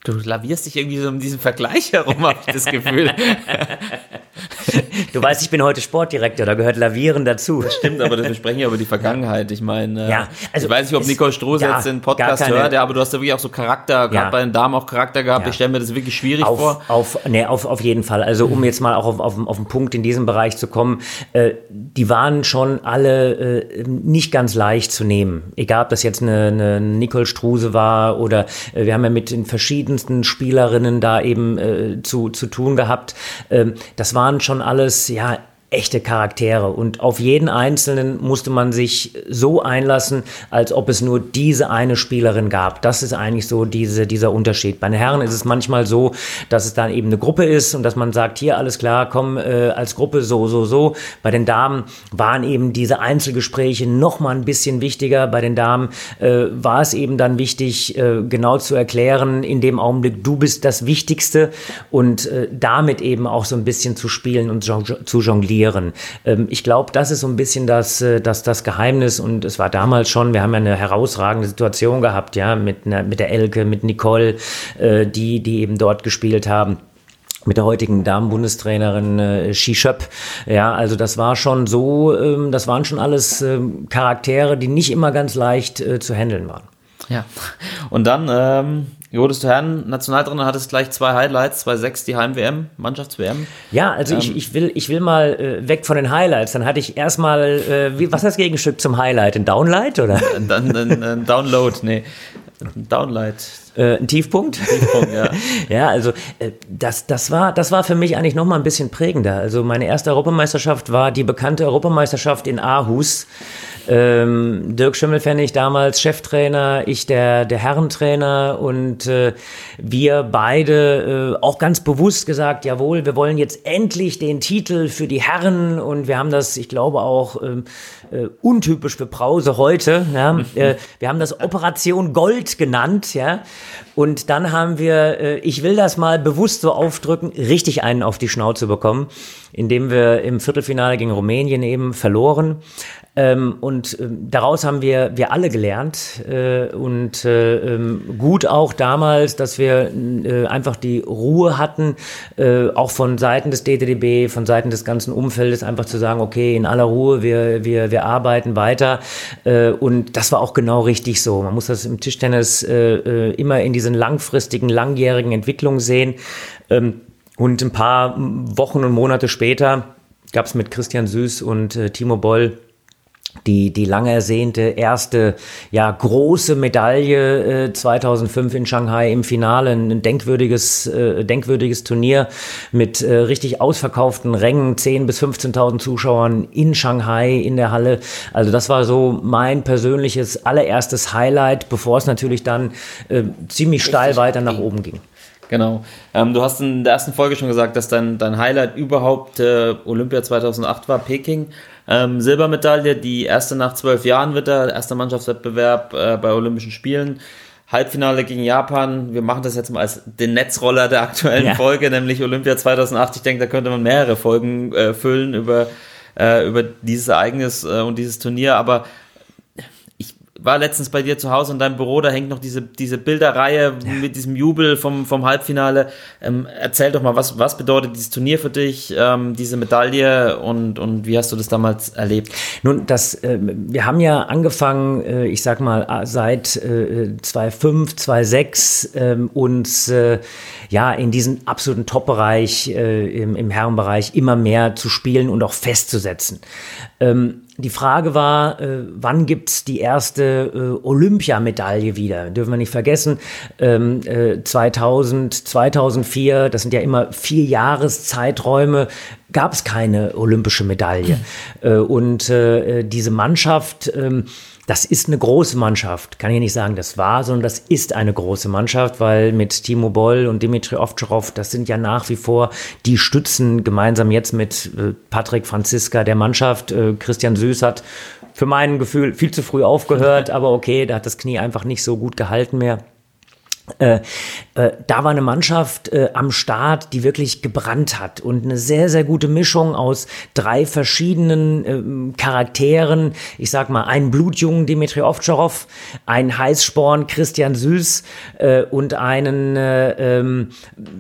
Du lavierst dich irgendwie so um diesen Vergleich herum, habe ich das Gefühl. du weißt, ich bin heute Sportdirektor, da gehört Lavieren dazu. Das stimmt, aber wir sprechen ja über die Vergangenheit. Ich meine, ja, also ich weiß nicht, ob Nico Stroh ja, jetzt den Podcast keine, hört, aber du hast ja wirklich auch so Charakter, gerade ja. bei den Damen auch Charakter gehabt. Ja. Ich stelle mir das wirklich schwierig auf, vor. Auf, nee, auf, auf jeden Fall. Also um jetzt mal auch auf, auf, auf den Punkt in diesem Bereich zu kommen, äh, die waren schon alle äh, nicht ganz leicht zu nehmen. Egal, ob das jetzt eine, eine Nicole Struse war oder äh, wir haben ja mit den verschiedenen verschiedensten Spielerinnen da eben äh, zu, zu tun gehabt. Ähm, das waren schon alles, ja, echte Charaktere und auf jeden einzelnen musste man sich so einlassen, als ob es nur diese eine Spielerin gab. Das ist eigentlich so diese, dieser Unterschied. Bei den Herren ist es manchmal so, dass es dann eben eine Gruppe ist und dass man sagt, hier alles klar, komm äh, als Gruppe so, so, so. Bei den Damen waren eben diese Einzelgespräche noch mal ein bisschen wichtiger. Bei den Damen äh, war es eben dann wichtig, äh, genau zu erklären, in dem Augenblick, du bist das Wichtigste und äh, damit eben auch so ein bisschen zu spielen und zu jonglieren kreieren. Ähm, ich glaube, das ist so ein bisschen das, äh, das, das Geheimnis und es war damals schon, wir haben ja eine herausragende Situation gehabt, ja, mit, einer, mit der Elke, mit Nicole, äh, die, die eben dort gespielt haben. mit der heutigen Damenbundestrainerin äh, Schöpp. Ja, also das war schon so, ähm, das waren schon alles ähm, Charaktere, die nicht immer ganz leicht äh, zu handeln waren. Ja. Und dann ähm, wurdest du Herren Nationaltrainer, hattest gleich zwei Highlights, zwei sechs die Heim-WM, Mannschafts-WM. Ja, also Ähm. ich, ich, will, ich will mal äh, weg von den Highlights. Dann hatte ich erstmal, äh, wie, was ist das Gegenstück zum Highlight? Ein Downlight oder Dann ein, ein Download, nee. Ein Downlight. Äh, ein Tiefpunkt? Punkt, ja. Ja, also äh, das, das, war, das war für mich eigentlich noch mal ein bisschen prägender. Also meine erste Europameisterschaft war die bekannte Europameisterschaft in Aarhus. Ähm, Dirk Schimmelfennig damals Cheftrainer, ich der, der Herrentrainer und äh, wir beide äh, auch ganz bewusst gesagt, jawohl, wir wollen jetzt endlich den Titel für die Herren und wir haben das, ich glaube auch ähm, äh, untypisch für Brause heute, ja, äh, wir haben das Operation Gold genannt, ja, und dann haben wir, äh, ich will das mal bewusst so aufdrücken, richtig einen auf die Schnauze bekommen, indem wir im Viertelfinale gegen Rumänien eben verloren. Ähm, und ähm, daraus haben wir, wir alle gelernt äh, und äh, ähm, gut auch damals, dass wir äh, einfach die Ruhe hatten, äh, auch von Seiten des DTDB, von Seiten des ganzen Umfeldes, einfach zu sagen, okay, in aller Ruhe, wir, wir, wir arbeiten weiter. Äh, und das war auch genau richtig so. Man muss das im Tischtennis äh, immer in diesen langfristigen, langjährigen Entwicklungen sehen. Ähm, und ein paar Wochen und Monate später gab es mit Christian Süß und äh, Timo Boll die, die lang ersehnte erste, ja, große Medaille äh, 2005 in Shanghai im Finale, ein denkwürdiges, äh, denkwürdiges Turnier mit äh, richtig ausverkauften Rängen, 10.000 bis 15.000 Zuschauern in Shanghai in der Halle. Also das war so mein persönliches allererstes Highlight, bevor es natürlich dann äh, ziemlich steil weiter nach oben ging. Genau. Ähm, du hast in der ersten Folge schon gesagt, dass dein, dein Highlight überhaupt äh, Olympia 2008 war, Peking. Ähm, Silbermedaille, die erste nach zwölf Jahren wird da, erster Mannschaftswettbewerb äh, bei Olympischen Spielen. Halbfinale gegen Japan. Wir machen das jetzt mal als den Netzroller der aktuellen Ja. Folge, nämlich Olympia 2008. Ich denke, da könnte man mehrere Folgen äh, füllen über, äh, über dieses Ereignis äh, und dieses Turnier. Aber war letztens bei dir zu Hause in deinem Büro, da hängt noch diese, diese Bilderreihe mit diesem Jubel vom, vom Halbfinale. Ähm, erzähl doch mal, was, was bedeutet dieses Turnier für dich, ähm, diese Medaille und, und wie hast du das damals erlebt? Nun, das, äh, wir haben ja angefangen, äh, ich sag mal, äh, seit äh, 2005, 2006 ähm, uns äh, ja in diesen absoluten Top-Bereich äh, im, im Herrenbereich immer mehr zu spielen und auch festzusetzen. Ähm, die Frage war, äh, wann gibt's die erste äh, Olympiamedaille wieder? Dürfen wir nicht vergessen, ähm, äh, 2000, 2004, das sind ja immer vier Jahreszeiträume, gab es keine olympische Medaille. Äh, und äh, diese Mannschaft, ähm, das ist eine große Mannschaft. Kann ich nicht sagen, das war, sondern das ist eine große Mannschaft, weil mit Timo Boll und Dimitri Ovtcharov, das sind ja nach wie vor die Stützen gemeinsam jetzt mit äh, Patrick Franziska der Mannschaft. Äh, Christian Süß hat für mein Gefühl viel zu früh aufgehört, aber okay, da hat das Knie einfach nicht so gut gehalten mehr. Äh, äh, da war eine Mannschaft äh, am Start, die wirklich gebrannt hat und eine sehr, sehr gute Mischung aus drei verschiedenen ähm, Charakteren. Ich sag mal, einen Blutjungen Dimitri Ovtcharov, einen Heißsporn Christian Süß äh, und einen äh, ähm,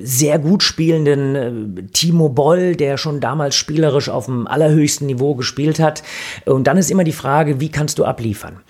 sehr gut spielenden äh, Timo Boll, der schon damals spielerisch auf dem allerhöchsten Niveau gespielt hat. Und dann ist immer die Frage, wie kannst du abliefern?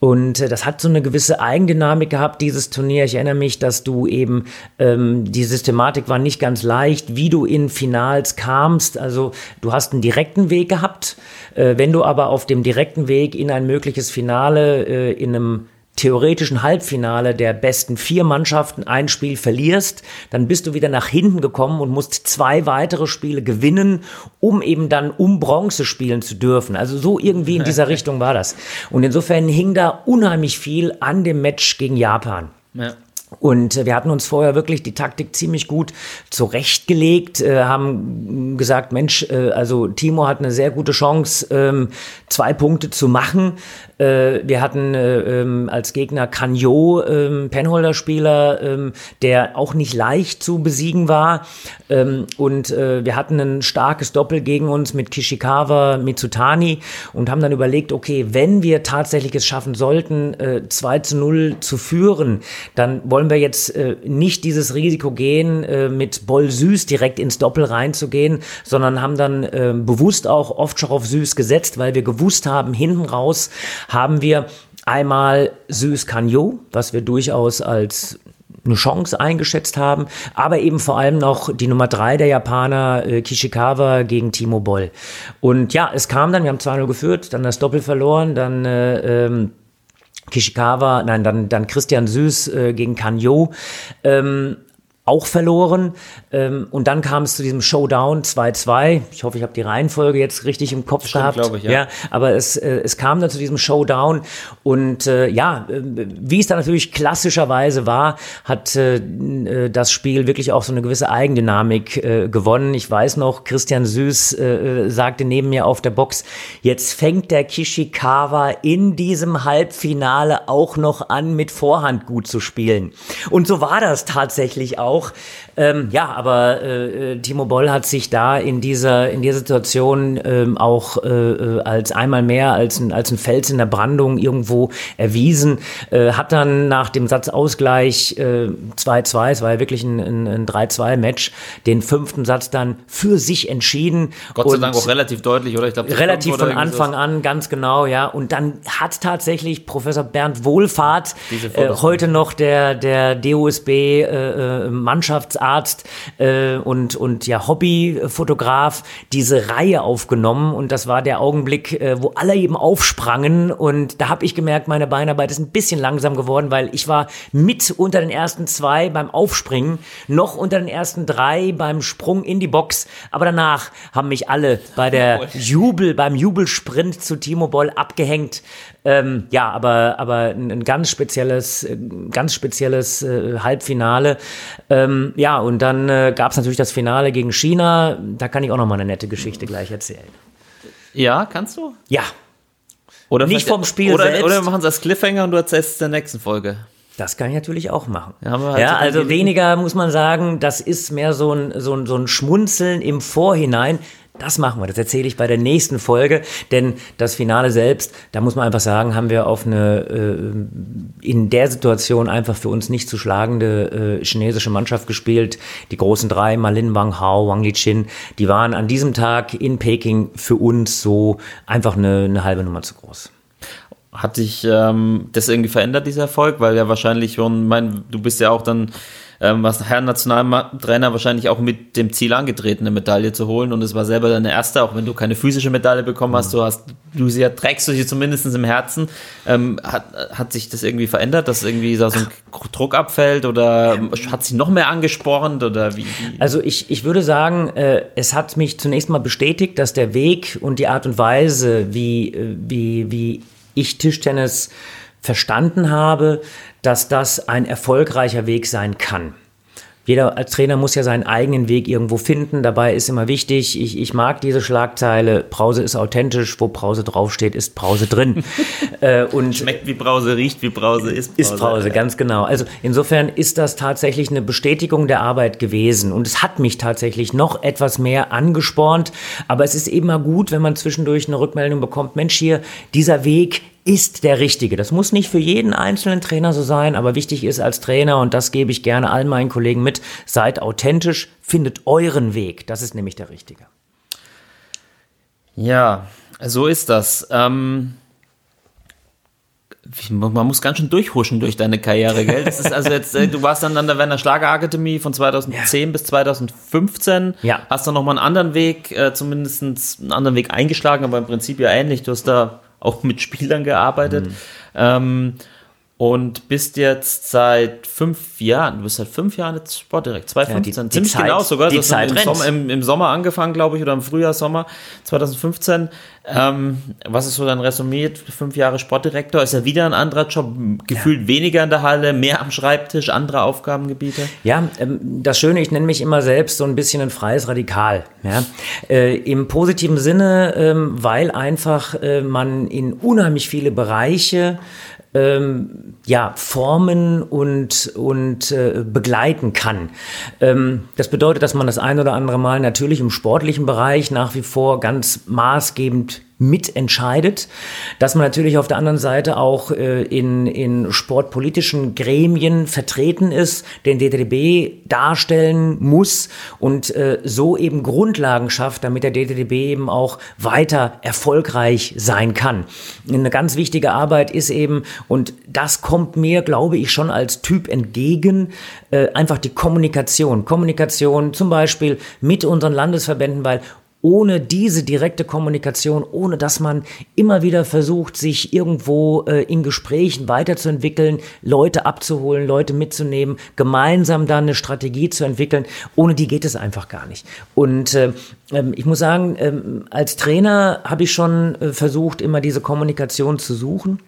Und äh, das hat so eine gewisse Eigendynamik gehabt, dieses Turnier. Ich erinnere mich, dass du eben, ähm, die Systematik war nicht ganz leicht, wie du in Finals kamst. Also du hast einen direkten Weg gehabt. Äh, wenn du aber auf dem direkten Weg in ein mögliches Finale äh, in einem theoretischen Halbfinale der besten vier Mannschaften ein Spiel verlierst, dann bist du wieder nach hinten gekommen und musst zwei weitere Spiele gewinnen, um eben dann um Bronze spielen zu dürfen. Also so irgendwie in dieser Richtung war das. Und insofern hing da unheimlich viel an dem Match gegen Japan. Ja. Und äh, wir hatten uns vorher wirklich die Taktik ziemlich gut zurechtgelegt, äh, haben gesagt, Mensch, äh, also Timo hat eine sehr gute Chance, ähm, zwei Punkte zu machen. Äh, wir hatten äh, ähm, als Gegner Canio, ähm, Penholder-Spieler, ähm, der auch nicht leicht zu besiegen war. Ähm, und äh, wir hatten ein starkes Doppel gegen uns mit Kishikawa, Mitsutani und haben dann überlegt, okay, wenn wir tatsächlich es schaffen sollten, äh, 2 zu 0 zu führen, dann wollen wir jetzt äh, nicht dieses Risiko gehen, äh, mit Boll Süß direkt ins Doppel reinzugehen, sondern haben dann äh, bewusst auch oft auf Süß gesetzt, weil wir gewusst haben, hinten raus haben wir einmal Süß Canyo, was wir durchaus als eine Chance eingeschätzt haben, aber eben vor allem noch die Nummer drei der Japaner, äh, Kishikawa gegen Timo Boll. Und ja, es kam dann, wir haben 2-0 geführt, dann das Doppel verloren, dann äh, ähm, Kishikawa, nein, dann, dann Christian Süß äh, gegen Kanyo. Ähm, auch verloren. Ähm, und dann kam es zu diesem Showdown 2-2. Ich hoffe, ich habe die Reihenfolge jetzt richtig im Kopf Stimmt, gehabt. ich, ja. ja. Aber es, äh, es kam dann zu diesem Showdown. Und äh, ja, äh, wie es dann natürlich klassischerweise war, hat äh, äh, das Spiel wirklich auch so eine gewisse Eigendynamik äh, gewonnen. Ich weiß noch, Christian Süß äh, äh, sagte neben mir auf der Box, jetzt fängt der Kishikawa in diesem Halbfinale auch noch an, mit Vorhand gut zu spielen. Und so war das tatsächlich auch auch. Ähm, ja, aber äh, äh, Timo Boll hat sich da in dieser, in dieser Situation ähm, auch äh, äh als einmal mehr als ein, als ein Fels in der Brandung irgendwo erwiesen. Äh, hat dann nach dem Satzausgleich 2-2, äh, es war ja wirklich ein, ein, ein 3-2-Match, den fünften Satz dann für sich entschieden. Gott sei Dank auch relativ deutlich, oder? Ich glaube, relativ von Anfang an, ganz genau, ja. Und dann hat tatsächlich Professor Bernd Wohlfahrt heute noch der, der DOSB äh, Mannschaftsarzt äh, und, und ja Hobbyfotograf diese Reihe aufgenommen. Und das war der Augenblick, äh, wo alle eben aufsprangen. Und da habe ich gemerkt, meine Beinarbeit ist ein bisschen langsam geworden, weil ich war mit unter den ersten zwei beim Aufspringen, noch unter den ersten drei beim Sprung in die Box, aber danach haben mich alle bei der Jubel, beim Jubelsprint zu Timo Boll abgehängt. Ähm, ja, aber, aber ein, ganz spezielles, ganz spezielles äh, Halbfinale. Ähm, ja, und dann äh, gab es natürlich das Finale gegen China. Da kann ich auch noch mal eine nette Geschichte gleich erzählen. Ja, kannst du? Ja. Oder nicht vom Spiel oder, selbst. Oder wir machen es als Cliffhanger und du erzählst es in der nächsten Folge. Das kann ich natürlich auch machen. Ja, halt ja so also weniger muss man sagen, das ist mehr so ein, so ein, so ein Schmunzeln im Vorhinein. Das machen wir, das erzähle ich bei der nächsten Folge, denn das Finale selbst, da muss man einfach sagen, haben wir auf eine äh, in der Situation einfach für uns nicht zu schlagende äh, chinesische Mannschaft gespielt. Die großen drei, Malin Wang Hao, Wang Lichin, die waren an diesem Tag in Peking für uns so einfach eine, eine halbe Nummer zu groß. Hat sich ähm, das irgendwie verändert, dieser Erfolg? Weil ja wahrscheinlich schon, mein, du bist ja auch dann ähm, was Herr Nationaltrainer wahrscheinlich auch mit dem Ziel angetreten, eine Medaille zu holen. Und es war selber deine erste, auch wenn du keine physische Medaille bekommen hast, du hast, du sie trägst du sie zumindest im Herzen. Ähm, hat, hat sich das irgendwie verändert, dass irgendwie so ein Druck abfällt oder hat sich noch mehr angespornt oder wie? Also ich, ich würde sagen, äh, es hat mich zunächst mal bestätigt, dass der Weg und die Art und Weise, wie, äh, wie, wie ich Tischtennis verstanden habe, dass das ein erfolgreicher Weg sein kann. Jeder als Trainer muss ja seinen eigenen Weg irgendwo finden. Dabei ist immer wichtig, ich, ich mag diese Schlagzeile, Brause ist authentisch, wo Brause draufsteht, ist Brause drin. äh, und Schmeckt wie Brause, riecht wie Brause, ist Brause. Ist Brause, ganz genau. Also insofern ist das tatsächlich eine Bestätigung der Arbeit gewesen. Und es hat mich tatsächlich noch etwas mehr angespornt. Aber es ist immer gut, wenn man zwischendurch eine Rückmeldung bekommt, Mensch hier, dieser Weg ist der richtige. Das muss nicht für jeden einzelnen Trainer so sein, aber wichtig ist als Trainer, und das gebe ich gerne allen meinen Kollegen mit, seid authentisch, findet euren Weg. Das ist nämlich der richtige. Ja, so ist das. Ähm, man muss ganz schön durchhuschen durch deine Karriere, gell? Das ist also jetzt, äh, du warst dann an der Werner Schlagerakademie von 2010 ja. bis 2015. Ja. Hast dann nochmal einen anderen Weg, äh, zumindest einen anderen Weg eingeschlagen, aber im Prinzip ja ähnlich. Du hast da auch mit Spielern gearbeitet. Mhm. Ähm, und bist jetzt seit fünf Jahren, du bist seit fünf Jahren jetzt Sportdirekt, 2015, ja, die, ziemlich die Zeit, genau sogar. Die Zeit im, Sommer, im, im, Sommer angefangen, glaube ich, oder im Frühjahr, Sommer 2015. Ähm, was ist so dein Resümee? Fünf Jahre Sportdirektor, ist ja wieder ein anderer Job, gefühlt ja. weniger in der Halle, mehr am Schreibtisch, andere Aufgabengebiete? Ja, ähm, das Schöne, ich nenne mich immer selbst so ein bisschen ein freies Radikal. Ja? Äh, Im positiven Sinne, ähm, weil einfach äh, man in unheimlich viele Bereiche ähm, ja, formen und, und äh, begleiten kann. Ähm, das bedeutet, dass man das ein oder andere Mal natürlich im sportlichen Bereich nach wie vor ganz maßgebend mitentscheidet, dass man natürlich auf der anderen Seite auch äh, in, in sportpolitischen Gremien vertreten ist, den DTDB darstellen muss und äh, so eben Grundlagen schafft, damit der DTDB eben auch weiter erfolgreich sein kann. Eine ganz wichtige Arbeit ist eben, und das kommt mir, glaube ich, schon als Typ entgegen, äh, einfach die Kommunikation. Kommunikation zum Beispiel mit unseren Landesverbänden, weil ohne diese direkte Kommunikation, ohne dass man immer wieder versucht, sich irgendwo äh, in Gesprächen weiterzuentwickeln, Leute abzuholen, Leute mitzunehmen, gemeinsam dann eine Strategie zu entwickeln, ohne die geht es einfach gar nicht. Und äh, ähm, ich muss sagen, ähm, als Trainer habe ich schon äh, versucht, immer diese Kommunikation zu suchen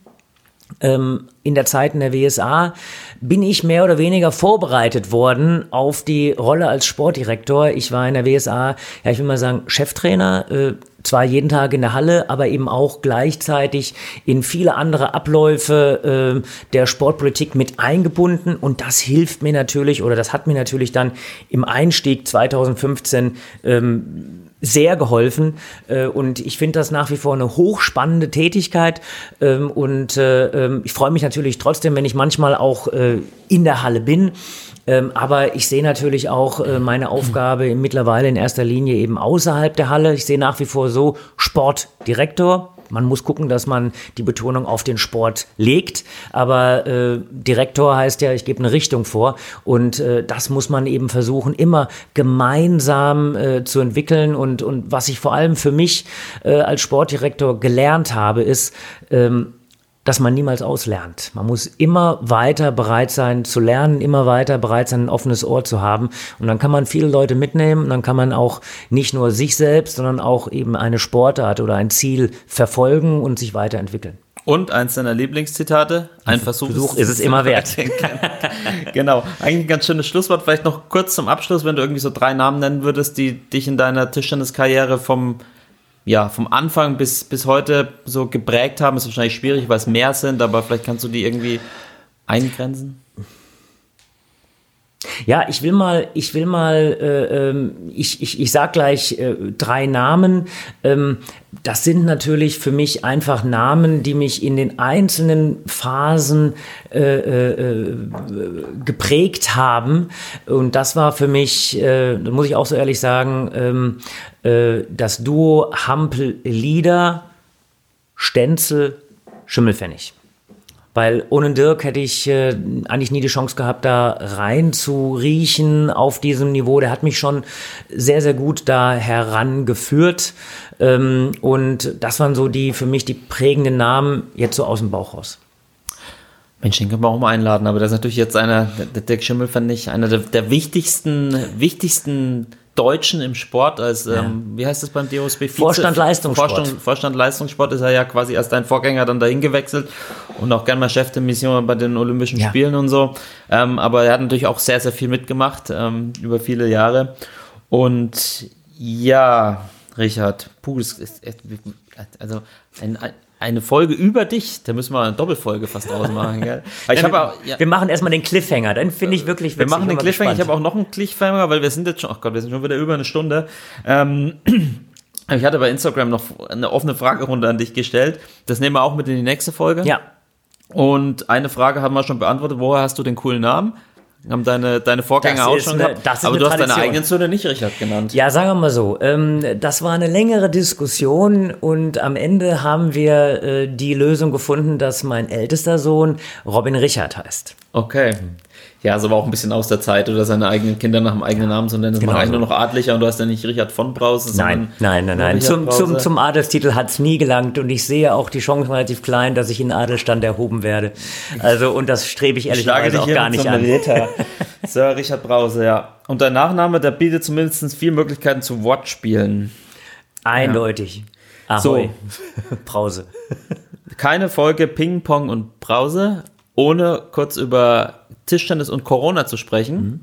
in der Zeit in der WSA bin ich mehr oder weniger vorbereitet worden auf die Rolle als Sportdirektor. Ich war in der WSA, ja, ich will mal sagen, Cheftrainer, äh, zwar jeden Tag in der Halle, aber eben auch gleichzeitig in viele andere Abläufe äh, der Sportpolitik mit eingebunden. Und das hilft mir natürlich, oder das hat mir natürlich dann im Einstieg 2015 ähm, sehr geholfen äh, und ich finde das nach wie vor eine hochspannende Tätigkeit ähm, und äh, ähm, ich freue mich natürlich trotzdem, wenn ich manchmal auch äh, in der Halle bin. Ähm, aber ich sehe natürlich auch äh, meine Aufgabe mittlerweile in erster Linie eben außerhalb der Halle. Ich sehe nach wie vor so Sportdirektor, man muss gucken, dass man die Betonung auf den Sport legt. Aber äh, Direktor heißt ja, ich gebe eine Richtung vor. Und äh, das muss man eben versuchen, immer gemeinsam äh, zu entwickeln. Und, und was ich vor allem für mich äh, als Sportdirektor gelernt habe, ist, ähm, dass man niemals auslernt. Man muss immer weiter bereit sein zu lernen, immer weiter bereit sein, ein offenes Ohr zu haben. Und dann kann man viele Leute mitnehmen und dann kann man auch nicht nur sich selbst, sondern auch eben eine Sportart oder ein Ziel verfolgen und sich weiterentwickeln. Und eins deiner Lieblingszitate, ein Versuch, Versuch ist es immer wert. genau, eigentlich ein ganz schönes Schlusswort. Vielleicht noch kurz zum Abschluss, wenn du irgendwie so drei Namen nennen würdest, die dich in deiner Tischtenniskarriere vom ja, vom Anfang bis, bis heute so geprägt haben, ist wahrscheinlich schwierig, weil es mehr sind, aber vielleicht kannst du die irgendwie eingrenzen? Ja, ich will mal, ich will mal, äh, ähm, ich, ich, ich sag gleich äh, drei Namen. Ähm, das sind natürlich für mich einfach Namen, die mich in den einzelnen Phasen äh, äh, geprägt haben. Und das war für mich, äh, muss ich auch so ehrlich sagen, ähm, äh, das Duo Hampel-Lieder, Stenzel, Schimmelfennig. Weil ohne Dirk hätte ich äh, eigentlich nie die Chance gehabt, da rein zu riechen auf diesem Niveau. Der hat mich schon sehr, sehr gut da herangeführt. Ähm, und das waren so die für mich die prägenden Namen jetzt so aus dem Bauch raus. Mensch, den können wir auch mal einladen, aber das ist natürlich jetzt einer, der Dirk Schimmel fand ich einer der, der wichtigsten, wichtigsten Deutschen im Sport als, ja. ähm, wie heißt das beim DOSB? Vorstand Leistungssport. Vorstand, Vorstand Leistungssport ist er ja quasi als dein Vorgänger dann dahin gewechselt und auch gern mal Chef der Mission bei den Olympischen ja. Spielen und so. Ähm, aber er hat natürlich auch sehr, sehr viel mitgemacht ähm, über viele Jahre. Und ja, Richard, puh, das ist, also ein, ein eine Folge über dich, da müssen wir eine Doppelfolge fast draus machen. Gell? ich auch, ja. Wir machen erstmal den Cliffhanger, dann finde ich wirklich Wir machen den Cliffhanger, gespannt. ich habe auch noch einen Cliffhanger, weil wir sind jetzt schon, oh Gott, wir sind schon wieder über eine Stunde. Ähm, ich hatte bei Instagram noch eine offene Fragerunde an dich gestellt. Das nehmen wir auch mit in die nächste Folge. Ja. Und eine Frage haben wir schon beantwortet. Woher hast du den coolen Namen? Haben deine, deine Vorgänger das auch schon eine, gehabt. Aber du hast deine eigenen Söhne nicht Richard genannt. Ja, sagen wir mal so. Ähm, das war eine längere Diskussion und am Ende haben wir äh, die Lösung gefunden, dass mein ältester Sohn Robin Richard heißt. Okay. Ja, also war auch ein bisschen aus der Zeit, oder seine eigenen Kinder nach dem eigenen Namen zu nennen. Das genau macht eigentlich so. nur noch adlicher und du hast ja nicht Richard von Brause. Nein, nein, nein, nein. Zum, zum, zum Adelstitel hat es nie gelangt und ich sehe auch die Chance relativ klein, dass ich in Adelstand erhoben werde. Also, und das strebe ich ehrlicherweise auch gar nicht an. Sir Richard Brause, ja. Und dein Nachname, der bietet zumindest viele Möglichkeiten zu Wortspielen. Eindeutig. Ja. Ahoi. So. Brause. Keine Folge Ping Pong und Brause, ohne kurz über Tischtennis und Corona zu sprechen. Mhm.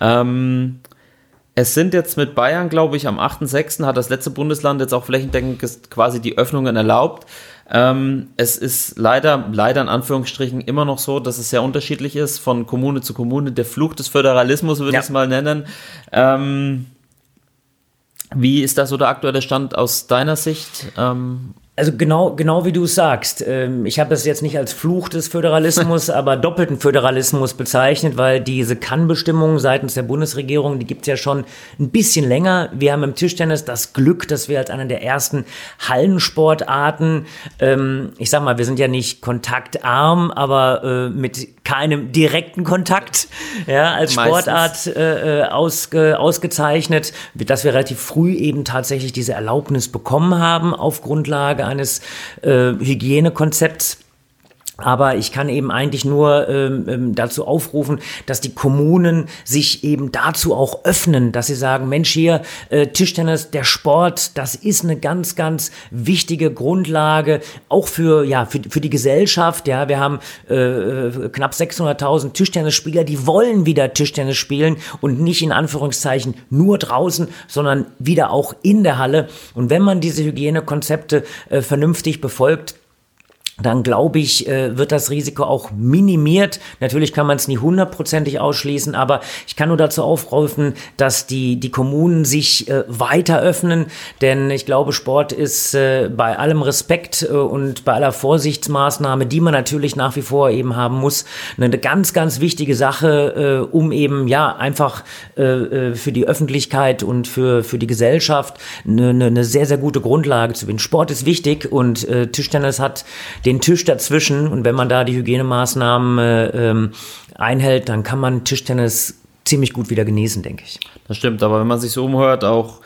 Ähm, es sind jetzt mit Bayern, glaube ich, am 8.6. hat das letzte Bundesland jetzt auch flächendeckend quasi die Öffnungen erlaubt. Ähm, es ist leider, leider in Anführungsstrichen immer noch so, dass es sehr unterschiedlich ist von Kommune zu Kommune. Der Fluch des Föderalismus würde ja. ich es mal nennen. Ähm, Wie ist das so der aktuelle Stand aus deiner Sicht? Ähm, also genau, genau wie du es sagst. Ähm, ich habe es jetzt nicht als Fluch des Föderalismus, aber doppelten Föderalismus bezeichnet, weil diese Kann-Bestimmung seitens der Bundesregierung, die gibt es ja schon ein bisschen länger. Wir haben im Tischtennis das Glück, dass wir als einer der ersten Hallensportarten, ähm, ich sag mal, wir sind ja nicht kontaktarm, aber äh, mit keinem direkten Kontakt, ja, als Sportart äh, äh, ausge, ausgezeichnet, dass wir relativ früh eben tatsächlich diese Erlaubnis bekommen haben auf Grundlage eines äh, Hygienekonzepts. Aber ich kann eben eigentlich nur ähm, ähm, dazu aufrufen, dass die Kommunen sich eben dazu auch öffnen, dass sie sagen, Mensch hier, äh, Tischtennis, der Sport, das ist eine ganz, ganz wichtige Grundlage, auch für, ja, für, für die Gesellschaft. Ja, wir haben äh, äh knapp 600.000 Tischtennisspieler, die wollen wieder Tischtennis spielen und nicht in Anführungszeichen nur draußen, sondern wieder auch in der Halle. Und wenn man diese Hygienekonzepte äh, vernünftig befolgt, dann glaube ich, äh, wird das Risiko auch minimiert. Natürlich kann man es nie hundertprozentig ausschließen, aber ich kann nur dazu aufrufen, dass die, die Kommunen sich äh, weiter öffnen, denn ich glaube, Sport ist äh, bei allem Respekt und bei aller Vorsichtsmaßnahme, die man natürlich nach wie vor eben haben muss, eine ganz, ganz wichtige Sache, um eben ja einfach für die Öffentlichkeit und für, für die Gesellschaft eine, eine sehr, sehr gute Grundlage zu finden. Sport ist wichtig und Tischtennis hat den Tisch dazwischen und wenn man da die Hygienemaßnahmen äh, ähm, einhält, dann kann man Tischtennis ziemlich gut wieder genießen, denke ich. Das stimmt, aber wenn man sich so umhört, auch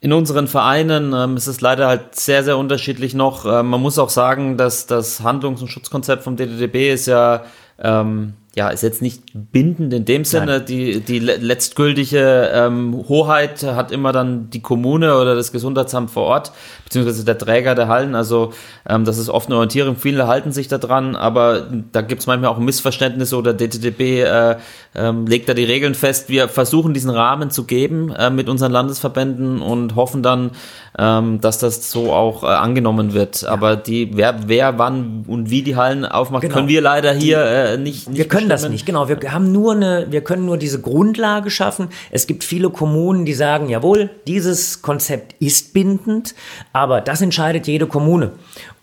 in unseren Vereinen ähm, ist es leider halt sehr, sehr unterschiedlich noch. Ähm, man muss auch sagen, dass das Handlungs- und Schutzkonzept vom DDDB ist ja ähm, ja, ist jetzt nicht bindend in dem Sinne. Die, die letztgültige ähm, Hoheit hat immer dann die Kommune oder das Gesundheitsamt vor Ort, beziehungsweise der Träger der Hallen. Also ähm, das ist oft eine Orientierung. Viele halten sich da dran, aber da gibt es manchmal auch Missverständnisse oder DTDB äh, ähm, legt da die Regeln fest. Wir versuchen diesen Rahmen zu geben äh, mit unseren Landesverbänden und hoffen dann, ähm, dass das so auch äh, angenommen wird. Ja. Aber die, wer, wer wann und wie die Hallen aufmacht, genau. können wir leider hier die, äh, nicht, nicht. Wir können können das nicht, genau. Wir haben nur eine, wir können nur diese Grundlage schaffen. Es gibt viele Kommunen, die sagen, jawohl, dieses Konzept ist bindend, aber das entscheidet jede Kommune.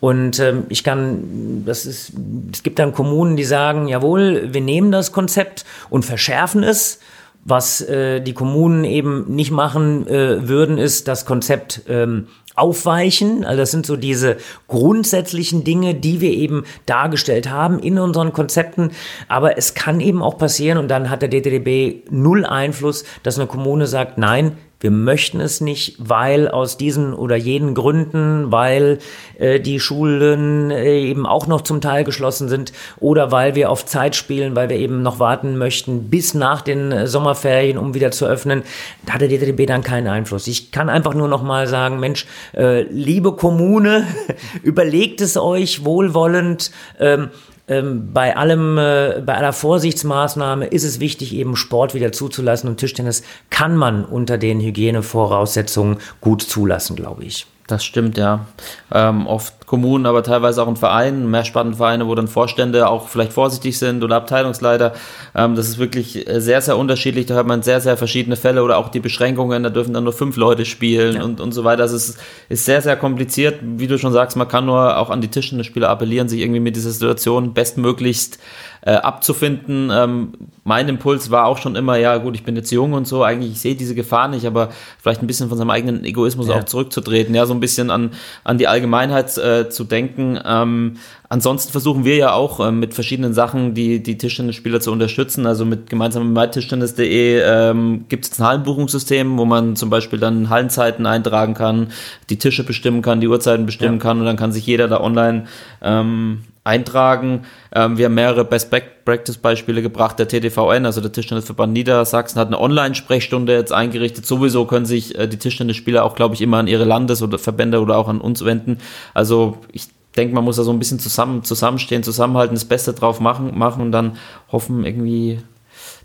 Und ähm, ich kann, das ist, es gibt dann Kommunen, die sagen, jawohl, wir nehmen das Konzept und verschärfen es. Was äh, die Kommunen eben nicht machen äh, würden, ist das Konzept ähm, aufweichen. Also das sind so diese grundsätzlichen Dinge, die wir eben dargestellt haben in unseren Konzepten. Aber es kann eben auch passieren und dann hat der DTDB null Einfluss, dass eine Kommune sagt, nein, wir möchten es nicht, weil aus diesen oder jenen Gründen, weil äh, die Schulen äh, eben auch noch zum Teil geschlossen sind oder weil wir auf Zeit spielen, weil wir eben noch warten möchten bis nach den äh, Sommerferien, um wieder zu öffnen. Da hat der DTB dann keinen Einfluss. Ich kann einfach nur noch mal sagen, Mensch, äh, liebe Kommune, überlegt es euch wohlwollend. Ähm, ähm, bei allem, äh, bei aller Vorsichtsmaßnahme ist es wichtig, eben Sport wieder zuzulassen und Tischtennis kann man unter den Hygienevoraussetzungen gut zulassen, glaube ich. Das stimmt, ja. Ähm, oft Kommunen, aber teilweise auch in Vereinen, Mehrspartenvereine, wo dann Vorstände auch vielleicht vorsichtig sind oder Abteilungsleiter. Ähm, das ist wirklich äh, sehr, sehr unterschiedlich. Da hat man sehr, sehr verschiedene Fälle oder auch die Beschränkungen. Da dürfen dann nur fünf Leute spielen ja. und, und so weiter. Also es ist, ist sehr, sehr kompliziert. Wie du schon sagst, man kann nur auch an die Tischtennisspieler appellieren, sich irgendwie mit dieser Situation bestmöglichst äh, abzufinden. Ähm, mein Impuls war auch schon immer, ja gut, ich bin jetzt jung und so, eigentlich ich sehe diese Gefahr nicht, aber vielleicht ein bisschen von seinem eigenen Egoismus ja. auch zurückzutreten, ja, so ein bisschen an, an die Allgemeinheit äh, zu denken. Ähm, ansonsten versuchen wir ja auch äh, mit verschiedenen Sachen die, die Tischtennisspieler zu unterstützen. Also mit gemeinsam mit mytischtennis.de ähm, gibt es ein Hallenbuchungssystem, wo man zum Beispiel dann Hallenzeiten eintragen kann, die Tische bestimmen kann, die Uhrzeiten bestimmen ja. kann und dann kann sich jeder da online ähm, eintragen. Ähm, wir haben mehrere Best Practice Beispiele gebracht. Der TTVN, also der Tischtennisverband Niedersachsen, hat eine Online-Sprechstunde jetzt eingerichtet. Sowieso können sich äh, die Tischtennisspieler auch, glaube ich, immer an ihre Landes- oder Verbände oder auch an uns wenden. Also ich denke, man muss da so ein bisschen zusammen, zusammenstehen, zusammenhalten, das Beste drauf machen, machen und dann hoffen irgendwie,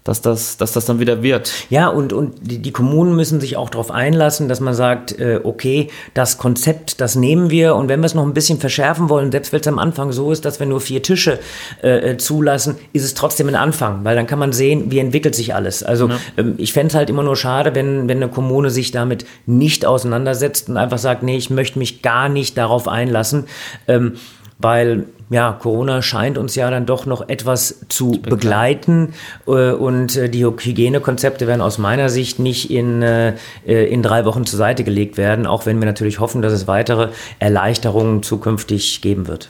dass das, dass das dann wieder wird. Ja, und, und die, die Kommunen müssen sich auch darauf einlassen, dass man sagt, äh, okay, das Konzept, das nehmen wir und wenn wir es noch ein bisschen verschärfen wollen, selbst wenn es am Anfang so ist, dass wir nur vier Tische äh, äh zulassen, ist es trotzdem ein Anfang, weil dann kann man sehen, wie entwickelt sich alles. Also ja. ähm, ich fände es halt immer nur schade, wenn, wenn eine Kommune sich damit nicht auseinandersetzt und einfach sagt, nee, ich möchte mich gar nicht darauf einlassen. Ähm, weil ja, Corona scheint uns ja dann doch noch etwas zu begleiten äh, und äh, die Hygienekonzepte werden aus meiner Sicht nicht in, äh, in drei Wochen zur Seite gelegt werden, auch wenn wir natürlich hoffen, dass es weitere Erleichterungen zukünftig geben wird.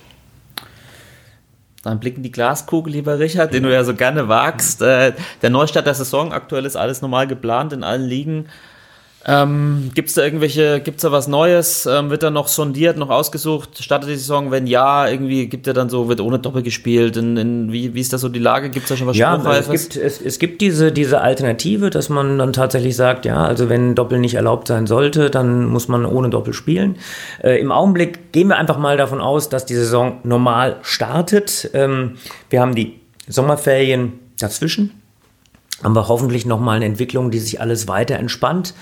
Dann blicken die Glaskugel, lieber Richard, den du ja so gerne wagst. Der Neustart der Saison, aktuell ist alles normal geplant in allen Ligen. Ähm, gibt es da irgendwelche, gibt es da was Neues? Ähm, wird da noch sondiert, noch ausgesucht? Startet die Saison? Wenn ja, irgendwie gibt er dann so, wird ohne Doppel gespielt? In, in, wie, wie ist da so die Lage? Gibt es da schon was Ja, es gibt, es, es gibt diese, diese Alternative, dass man dann tatsächlich sagt, ja, also wenn Doppel nicht erlaubt sein sollte, dann muss man ohne Doppel spielen. Äh, Im Augenblick gehen wir einfach mal davon aus, dass die Saison normal startet. Ähm, wir haben die Sommerferien dazwischen haben wir hoffentlich nochmal eine Entwicklung, die sich alles weiter entspannt.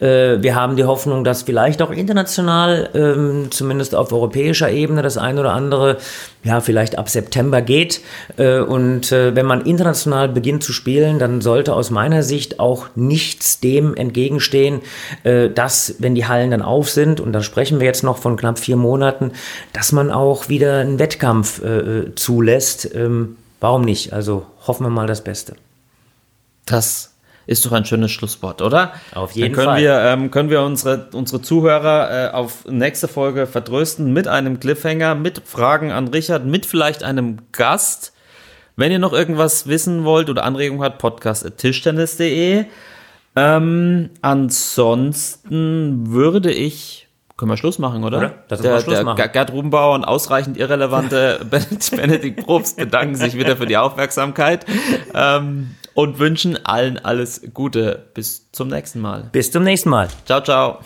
Äh, wir haben die Hoffnung, dass vielleicht auch international, ähm, zumindest auf europäischer Ebene, das eine oder andere, ja, vielleicht ab September geht. Äh, und äh, wenn man international beginnt zu spielen, dann sollte aus meiner Sicht auch nichts dem entgegenstehen, dass, wenn die Hallen dann auf sind, und da sprechen wir jetzt noch von knapp vier Monaten, dass man auch wieder einen Wettkampf zulässt. Ähm, warum nicht? Also hoffen wir mal das Beste. Das ist doch ein schönes Schlusswort, oder? Auf jeden Dann können Fall. Wir, ähm, können wir unsere, unsere Zuhörer äh, auf nächste Folge vertrösten mit einem Cliffhanger, mit Fragen an Richard, mit vielleicht einem Gast. Wenn ihr noch irgendwas wissen wollt oder Anregungen habt, podcast.tischtennis.de. Ähm, ansonsten würde ich können wir Schluss machen, oder? oder? Das der, Schluss der machen. Gerd Rubenbauer und ausreichend irrelevante Benedikt Probst bedanken sich wieder für die Aufmerksamkeit ähm, und wünschen allen alles Gute. Bis zum nächsten Mal. Bis zum nächsten Mal. Ciao, ciao.